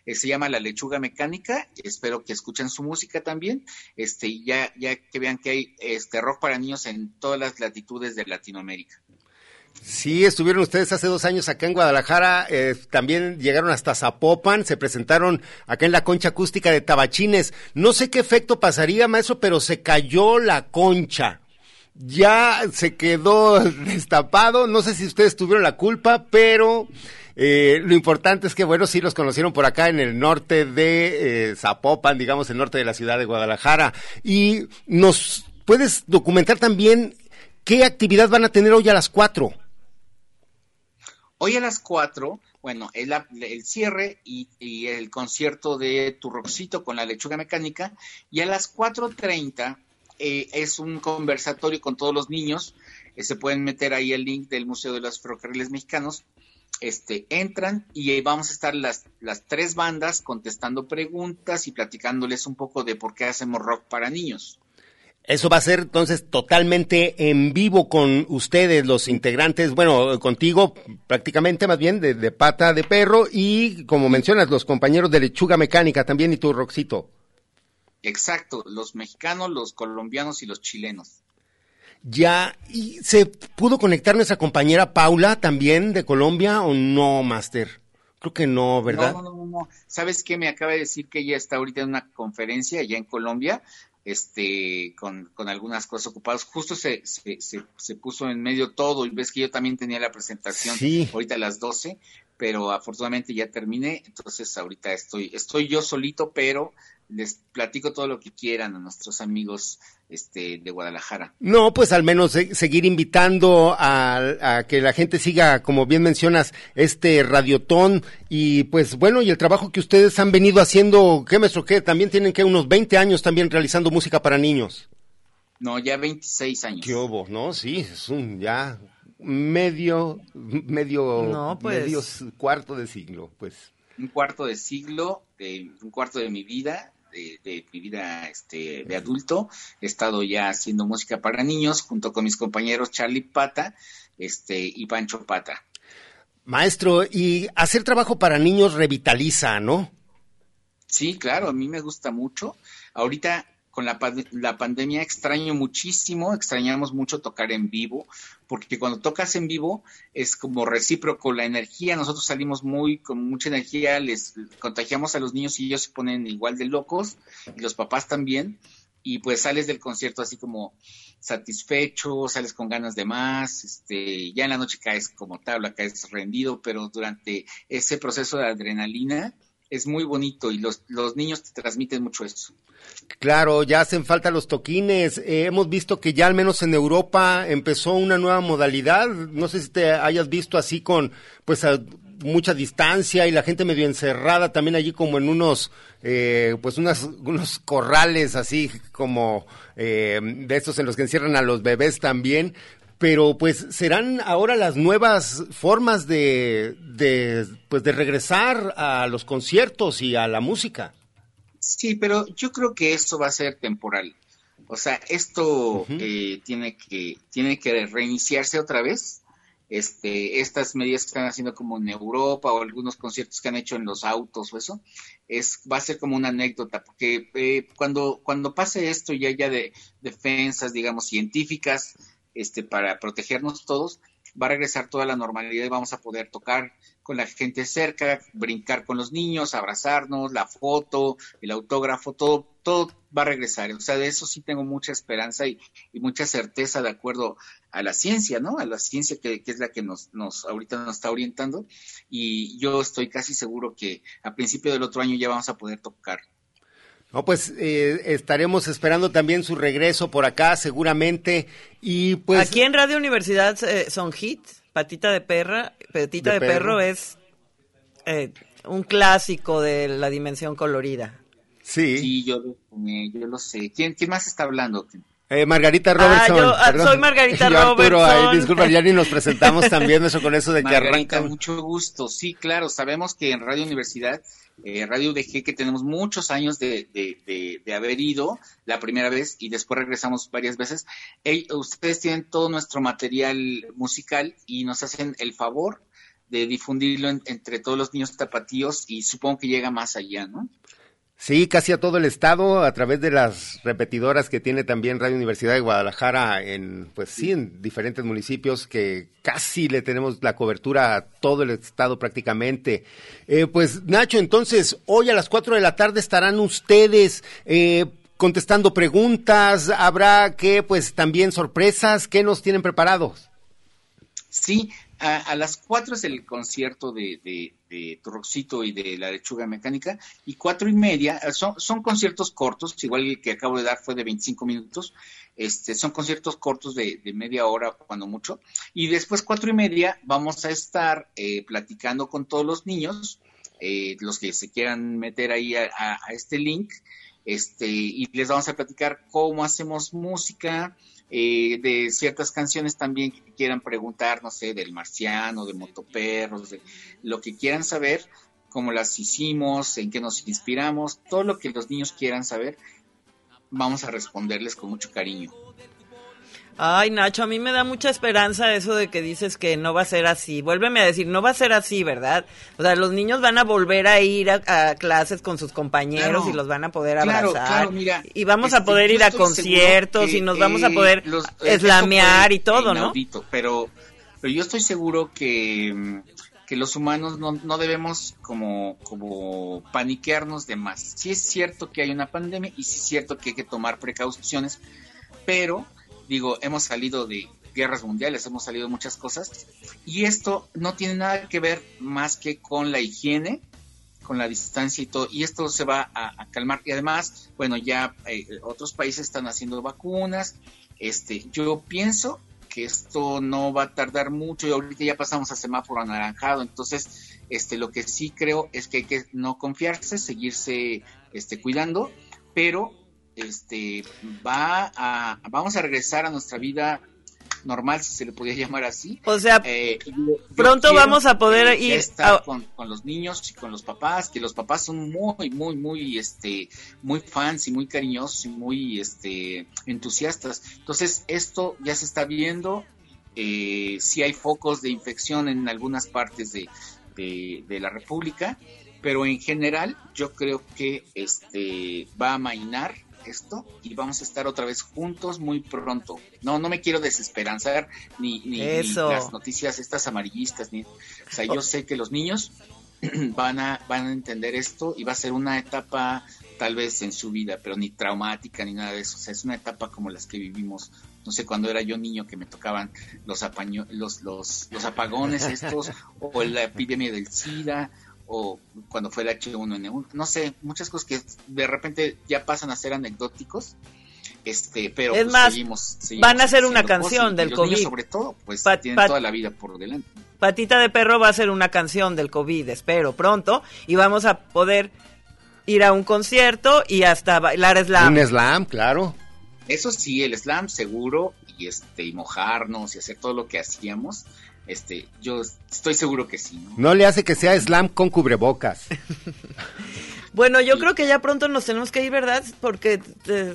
eh, se llama La Lechuga Mecánica, espero que escuchen su música también, este, y ya, ya que vean que hay este rock para niños en todas las latitudes de Latinoamérica.
Sí, estuvieron ustedes hace dos años acá en Guadalajara, eh, también llegaron hasta Zapopan, se presentaron acá en la concha acústica de Tabachines. No sé qué efecto pasaría, maestro, pero se cayó la concha. Ya se quedó destapado, no sé si ustedes tuvieron la culpa, pero eh, lo importante es que, bueno, sí los conocieron por acá en el norte de eh, Zapopan, digamos, el norte de la ciudad de Guadalajara. Y nos puedes documentar también qué actividad van a tener hoy a las cuatro.
Hoy a las 4, bueno, el, el cierre y, el concierto de Turroxito con la lechuga mecánica. Y a las 4.30 eh, es un conversatorio con todos los niños. Eh, se pueden meter ahí el link del Museo de los Ferrocarriles Mexicanos. Este, entran y vamos a estar las, las tres bandas contestando preguntas y platicándoles un poco de por qué hacemos rock para niños.
Eso va a ser entonces totalmente en vivo con ustedes, los integrantes, bueno, contigo prácticamente más bien de, de, pata de perro y como mencionas, los compañeros de lechuga mecánica también y tu Roxito.
Exacto, los mexicanos, los colombianos y los chilenos.
Ya, ¿y se pudo conectar nuestra compañera Paula también de Colombia o no, Master? Creo que no, ¿verdad?
No, no, no, no. ¿Sabes qué? Me acaba de decir que ella está ahorita en una conferencia allá en Colombia este, con, con, algunas cosas ocupadas. Justo se, se, se, se, puso en medio todo y ves que yo también tenía la presentación
sí.
ahorita a las 12, pero afortunadamente ya terminé, entonces ahorita estoy, estoy yo solito, pero les platico todo lo que quieran a nuestros amigos este, de Guadalajara.
No, pues al menos eh, seguir invitando a, a, que la gente siga, como bien mencionas, este radiotón y pues bueno, y el trabajo que ustedes han venido haciendo, ¿qué maestro qué? También tienen que unos 20 años también realizando música para niños.
No, ya 26 años.
¿Qué hubo? No, sí, es un ya medio, medio,
no, pues...
medio cuarto de siglo, pues.
Un cuarto de siglo, de, un cuarto de mi vida, de, de, mi vida este, de adulto. He estado ya haciendo música para niños junto con mis compañeros Charlie Pata este, y Pancho Pata.
Maestro, y hacer trabajo para niños revitaliza, ¿no?
Sí, claro, a mí me gusta mucho. Ahorita con la, la, pandemia extraño muchísimo, extrañamos mucho tocar en vivo, porque cuando tocas en vivo es como recíproco la energía, nosotros salimos muy con mucha energía, les contagiamos a los niños y ellos se ponen igual de locos, y los papás también, y pues sales del concierto así como satisfecho, sales con ganas de más, este, ya en la noche caes como tabla, caes rendido, pero durante ese proceso de adrenalina, es muy bonito y los, los niños te transmiten mucho eso.
Claro, ya hacen falta los toquines. Eh, hemos visto que ya al menos en Europa empezó una nueva modalidad. No sé si te hayas visto así con, pues, a mucha distancia y la gente medio encerrada también allí como en unos, eh, pues, unas, unos corrales así como eh, de estos en los que encierran a los bebés también pero pues serán ahora las nuevas formas de, de, pues de regresar a los conciertos y a la música.
Sí, pero yo creo que esto va a ser temporal. O sea, esto uh -huh. eh, tiene que tiene que reiniciarse otra vez. Este, estas medidas que están haciendo como en Europa o algunos conciertos que han hecho en los autos o eso, es, va a ser como una anécdota, porque eh, cuando, cuando pase esto ya ya de defensas, digamos, científicas, este, para protegernos todos, va a regresar toda la normalidad y vamos a poder tocar con la gente cerca, brincar con los niños, abrazarnos, la foto, el autógrafo, todo, todo va a regresar. O sea, de eso sí tengo mucha esperanza y, mucha certeza de acuerdo a la ciencia, ¿no? A la ciencia que, que, es la que nos, nos ahorita nos está orientando y yo estoy casi seguro que a principio del otro año ya vamos a poder tocar.
No, pues eh, estaremos esperando también su regreso por acá, seguramente. Y pues.
Aquí en Radio Universidad eh, son hits. Patita de perra, Patita de, de perro. perro. es eh, un clásico de la dimensión colorida.
Sí.
Sí, yo, yo lo sé. ¿Quién, ¿Quién más está hablando?
Eh, Margarita Robertson.
Ah, yo, ah,
perdón.
soy Margarita
Yo, Arturo, ay,
Robertson.
disculpa, ya ni nos presentamos también eso con eso de que
Margarita,
arrancan.
mucho gusto. Sí, claro, sabemos que en Radio Universidad, eh, Radio UDG, que tenemos muchos años de, de, de- de haber ido la primera vez y después regresamos varias veces. Ustedes tienen todo nuestro material musical y nos hacen el favor de difundirlo en- entre todos los niños tapatíos y supongo que llega más allá, ¿no?
Sí, casi a todo el estado a través de las repetidoras que tiene también Radio Universidad de Guadalajara en, pues sí, en diferentes municipios que casi le tenemos la cobertura a todo el estado prácticamente. Eh, pues Nacho, entonces hoy a las 4 de la tarde estarán ustedes eh, contestando preguntas, habrá que pues también sorpresas, ¿qué nos tienen preparados?
Sí, a, las cuatro es el concierto de, de, y de la lechuga mecánica, y cuatro y media, eh, son, son conciertos cortos, igual el que acabo de dar fue de 25 minutos, este, son conciertos cortos de, media hora cuando mucho, y después cuatro y media vamos a estar eh, platicando con todos los niños, eh, los que se quieran meter ahí a, a- a este link, este, y les vamos a platicar cómo hacemos música, eh, de ciertas canciones también que quieran preguntar, no sé, del marciano, de motoperros, de lo que quieran saber, cómo las hicimos, en qué nos inspiramos, todo lo que los niños quieran saber, vamos a responderles con mucho cariño.
Ay, Nacho, a mí me da mucha esperanza eso de que dices que no va a ser así. Vuélveme a decir, no va a ser así, ¿verdad? O sea, los niños van a volver a ir a, a clases con sus compañeros
Claro,
y los van a poder abrazar.
claro, mira,
y vamos a poder ir a conciertos
que,
y nos vamos a
eh,
poder
los-
eslamear y todo, ¿no?
inaudito, Pero, pero yo estoy seguro que, que los humanos no, no debemos como, como paniquearnos de más. Sí es cierto que hay una pandemia y sí es cierto que hay que tomar precauciones, pero digo, hemos salido de guerras mundiales, hemos salido de muchas cosas y esto no tiene nada que ver más que con la higiene, con la distancia y todo, y esto se va a, calmar. Y además, bueno, ya eh, otros países están haciendo vacunas. Este, yo pienso que esto no va a tardar mucho y ahorita ya pasamos a semáforo anaranjado, entonces, este, lo que sí creo es que hay que no confiarse, seguirse, este, cuidando, pero, este, va a, vamos a regresar a nuestra vida normal, si se le podía llamar así.
O sea,
Eh, yo-
pronto vamos a poder ir
estar
a-
con, con los niños y con los papás, que los papás son muy, muy, muy, este, muy fans y muy cariñosos y muy, este, entusiastas. Entonces, esto ya se está viendo, eh, sí hay focos de infección en algunas partes de, de, de la República, pero en general yo creo que este va a mainar esto y vamos a estar otra vez juntos muy pronto. No, no me quiero desesperanzar ni, ni, las noticias estas amarillistas, ni, o sea, yo sé que los niños van a, van a entender esto y va a ser una etapa tal vez en su vida, pero ni traumática ni nada de eso. O sea, es una etapa como las que vivimos, no sé, cuando era yo niño que me tocaban los, apaño, los, los, los apagones estos, o la epidemia del SIDA, o cuando fue el H1N1, no sé, muchas cosas que de repente ya pasan a ser anecdóticos. Este, pero
Es
pues,
más,
seguimos- seguimos
van a hacer una canción
cosas,
del
los niños
COVID.
sobre todo, pues
Pat-
tienen
pat-
toda la vida por delante.
Patita de Perro va a ser una canción del COVID, espero, pronto, y vamos a poder ir a un concierto y hasta bailar slam.
Un slam, claro.
Eso sí, el slam seguro y este y mojarnos y hacer todo lo que hacíamos, este, yo estoy seguro que sí, ¿no?
No le hace que sea slam con cubrebocas.
Bueno, yo creo que ya pronto nos tenemos que ir, ¿verdad? Porque eh,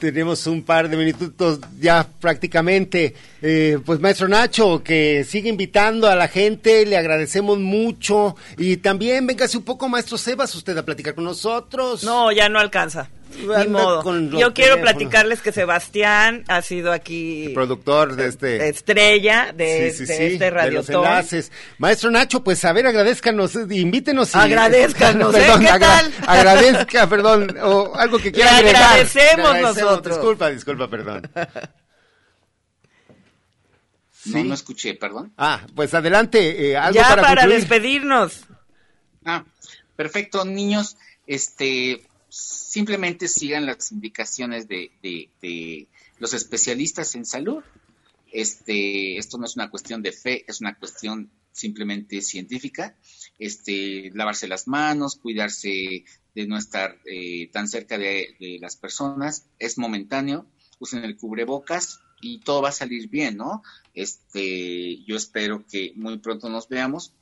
Tenemos un par de minutos ya prácticamente. Eh, pues maestro Nacho, que sigue invitando a la gente, le agradecemos mucho. Y también véngase un poco, maestro Sebas, usted a platicar con nosotros.
no, ya no alcanza. Ni modo. Yo quiero
teléfonos.
platicarles que Sebastián ha sido aquí
Productor de este...
estrella de,
Sí, sí,
de
sí,
este
de los enlaces. Maestro Nacho, pues a ver, agradezcanos, invítenos. y-
Agradézcanos, ¿eh?
perdón,
¿Qué
agra-
tal?
Agradezca, perdón, o algo que quiera
Le
agregar.
agradecemos nosotros.
Disculpa, disculpa, perdón.
No, no escuché, perdón.
Ah, pues adelante, eh, algo
Ya
para,
para,
concluir.
despedirnos.
Ah, perfecto, niños, este, simplemente sigan las indicaciones de, de, los especialistas en salud. Este, esto no es una cuestión de fe, es una cuestión simplemente científica. Este, lavarse las manos, cuidarse de no estar eh, tan cerca de, de las personas, es momentáneo. usen el cubrebocas y todo va a salir bien, ¿no? Este, yo espero que muy pronto nos veamos.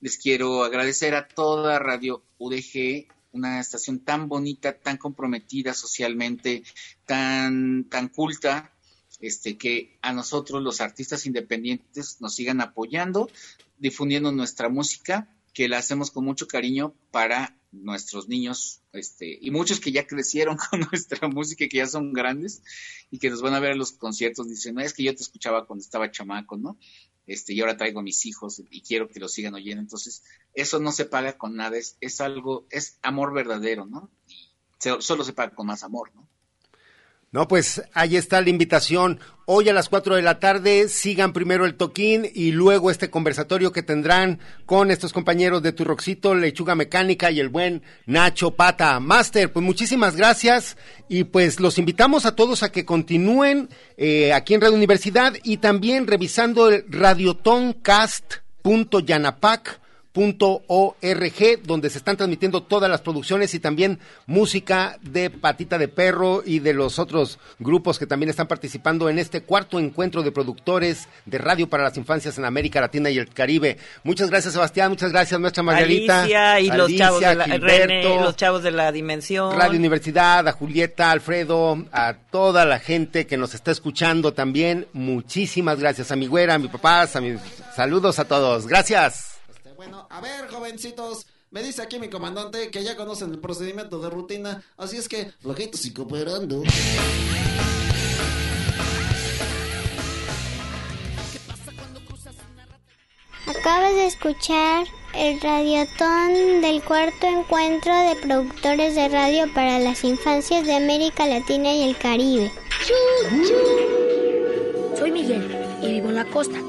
Les quiero agradecer a toda Radio UDG, una estación tan bonita, tan comprometida socialmente, tan, tan culta, este, que a nosotros los artistas independientes nos sigan apoyando, difundiendo nuestra música, que la hacemos con mucho cariño para nuestros niños, este, y muchos que ya crecieron con nuestra música, que ya son grandes y que nos van a ver en los conciertos, dicen, no, es que yo te escuchaba cuando estaba chamaco, ¿no? Este, y ahora traigo a mis hijos y quiero que lo sigan oyendo. Entonces, eso no se paga con nada, es, es algo, es amor verdadero, ¿no? Y solo se paga con más amor, ¿no?
No, pues ahí está la invitación. Hoy a las 4 de la tarde sigan primero el toquín y luego este conversatorio que tendrán con estos compañeros de Turroxito, Lechuga Mecánica y el buen Nacho Pata. Master, pues muchísimas gracias y pues los invitamos a todos a que continúen eh, aquí en Radio Universidad y también revisando el radiotoncast.yanapac .org donde se están transmitiendo todas las producciones y también música de Patita de Perro y de los otros grupos que también están participando en este cuarto encuentro de productores de radio para las infancias en América Latina y el Caribe. Muchas gracias Sebastián, muchas gracias nuestra Margarita.
Alicia y los, chavos de la, los chavos de la Dimensión.
Radio Universidad, a Julieta, Alfredo, a toda la gente que nos está escuchando también. Muchísimas gracias a mi güera, a mi papá, a mis saludos a todos. Gracias.
Bueno, a ver, jovencitos. Me dice aquí mi comandante que ya conocen el procedimiento de rutina, así es que flojitos y cooperando.
Acabas de escuchar el radiotón del cuarto encuentro de productores de radio para las infancias de América Latina y el Caribe.
Soy Miguel y vivo en la costa.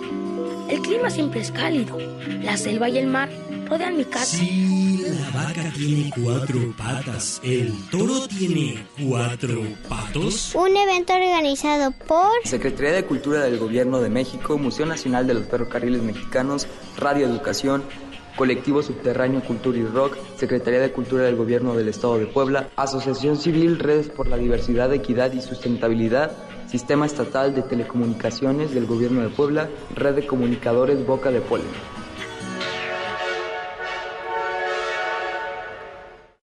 El clima siempre es cálido. La selva y el mar rodean mi casa.
Sí, la vaca tiene cuatro patas. El toro tiene cuatro patos.
Un evento organizado por
Secretaría de Cultura del Gobierno de México, Museo Nacional de los Ferrocarriles Mexicanos, Radio Educación, Colectivo Subterráneo Cultura y Rock, Secretaría de Cultura del Gobierno del Estado de Puebla, Asociación Civil Redes por la Diversidad, Equidad y Sustentabilidad, Sistema Estatal de Telecomunicaciones del Gobierno de Puebla, Red de Comunicadores Boca de Polen.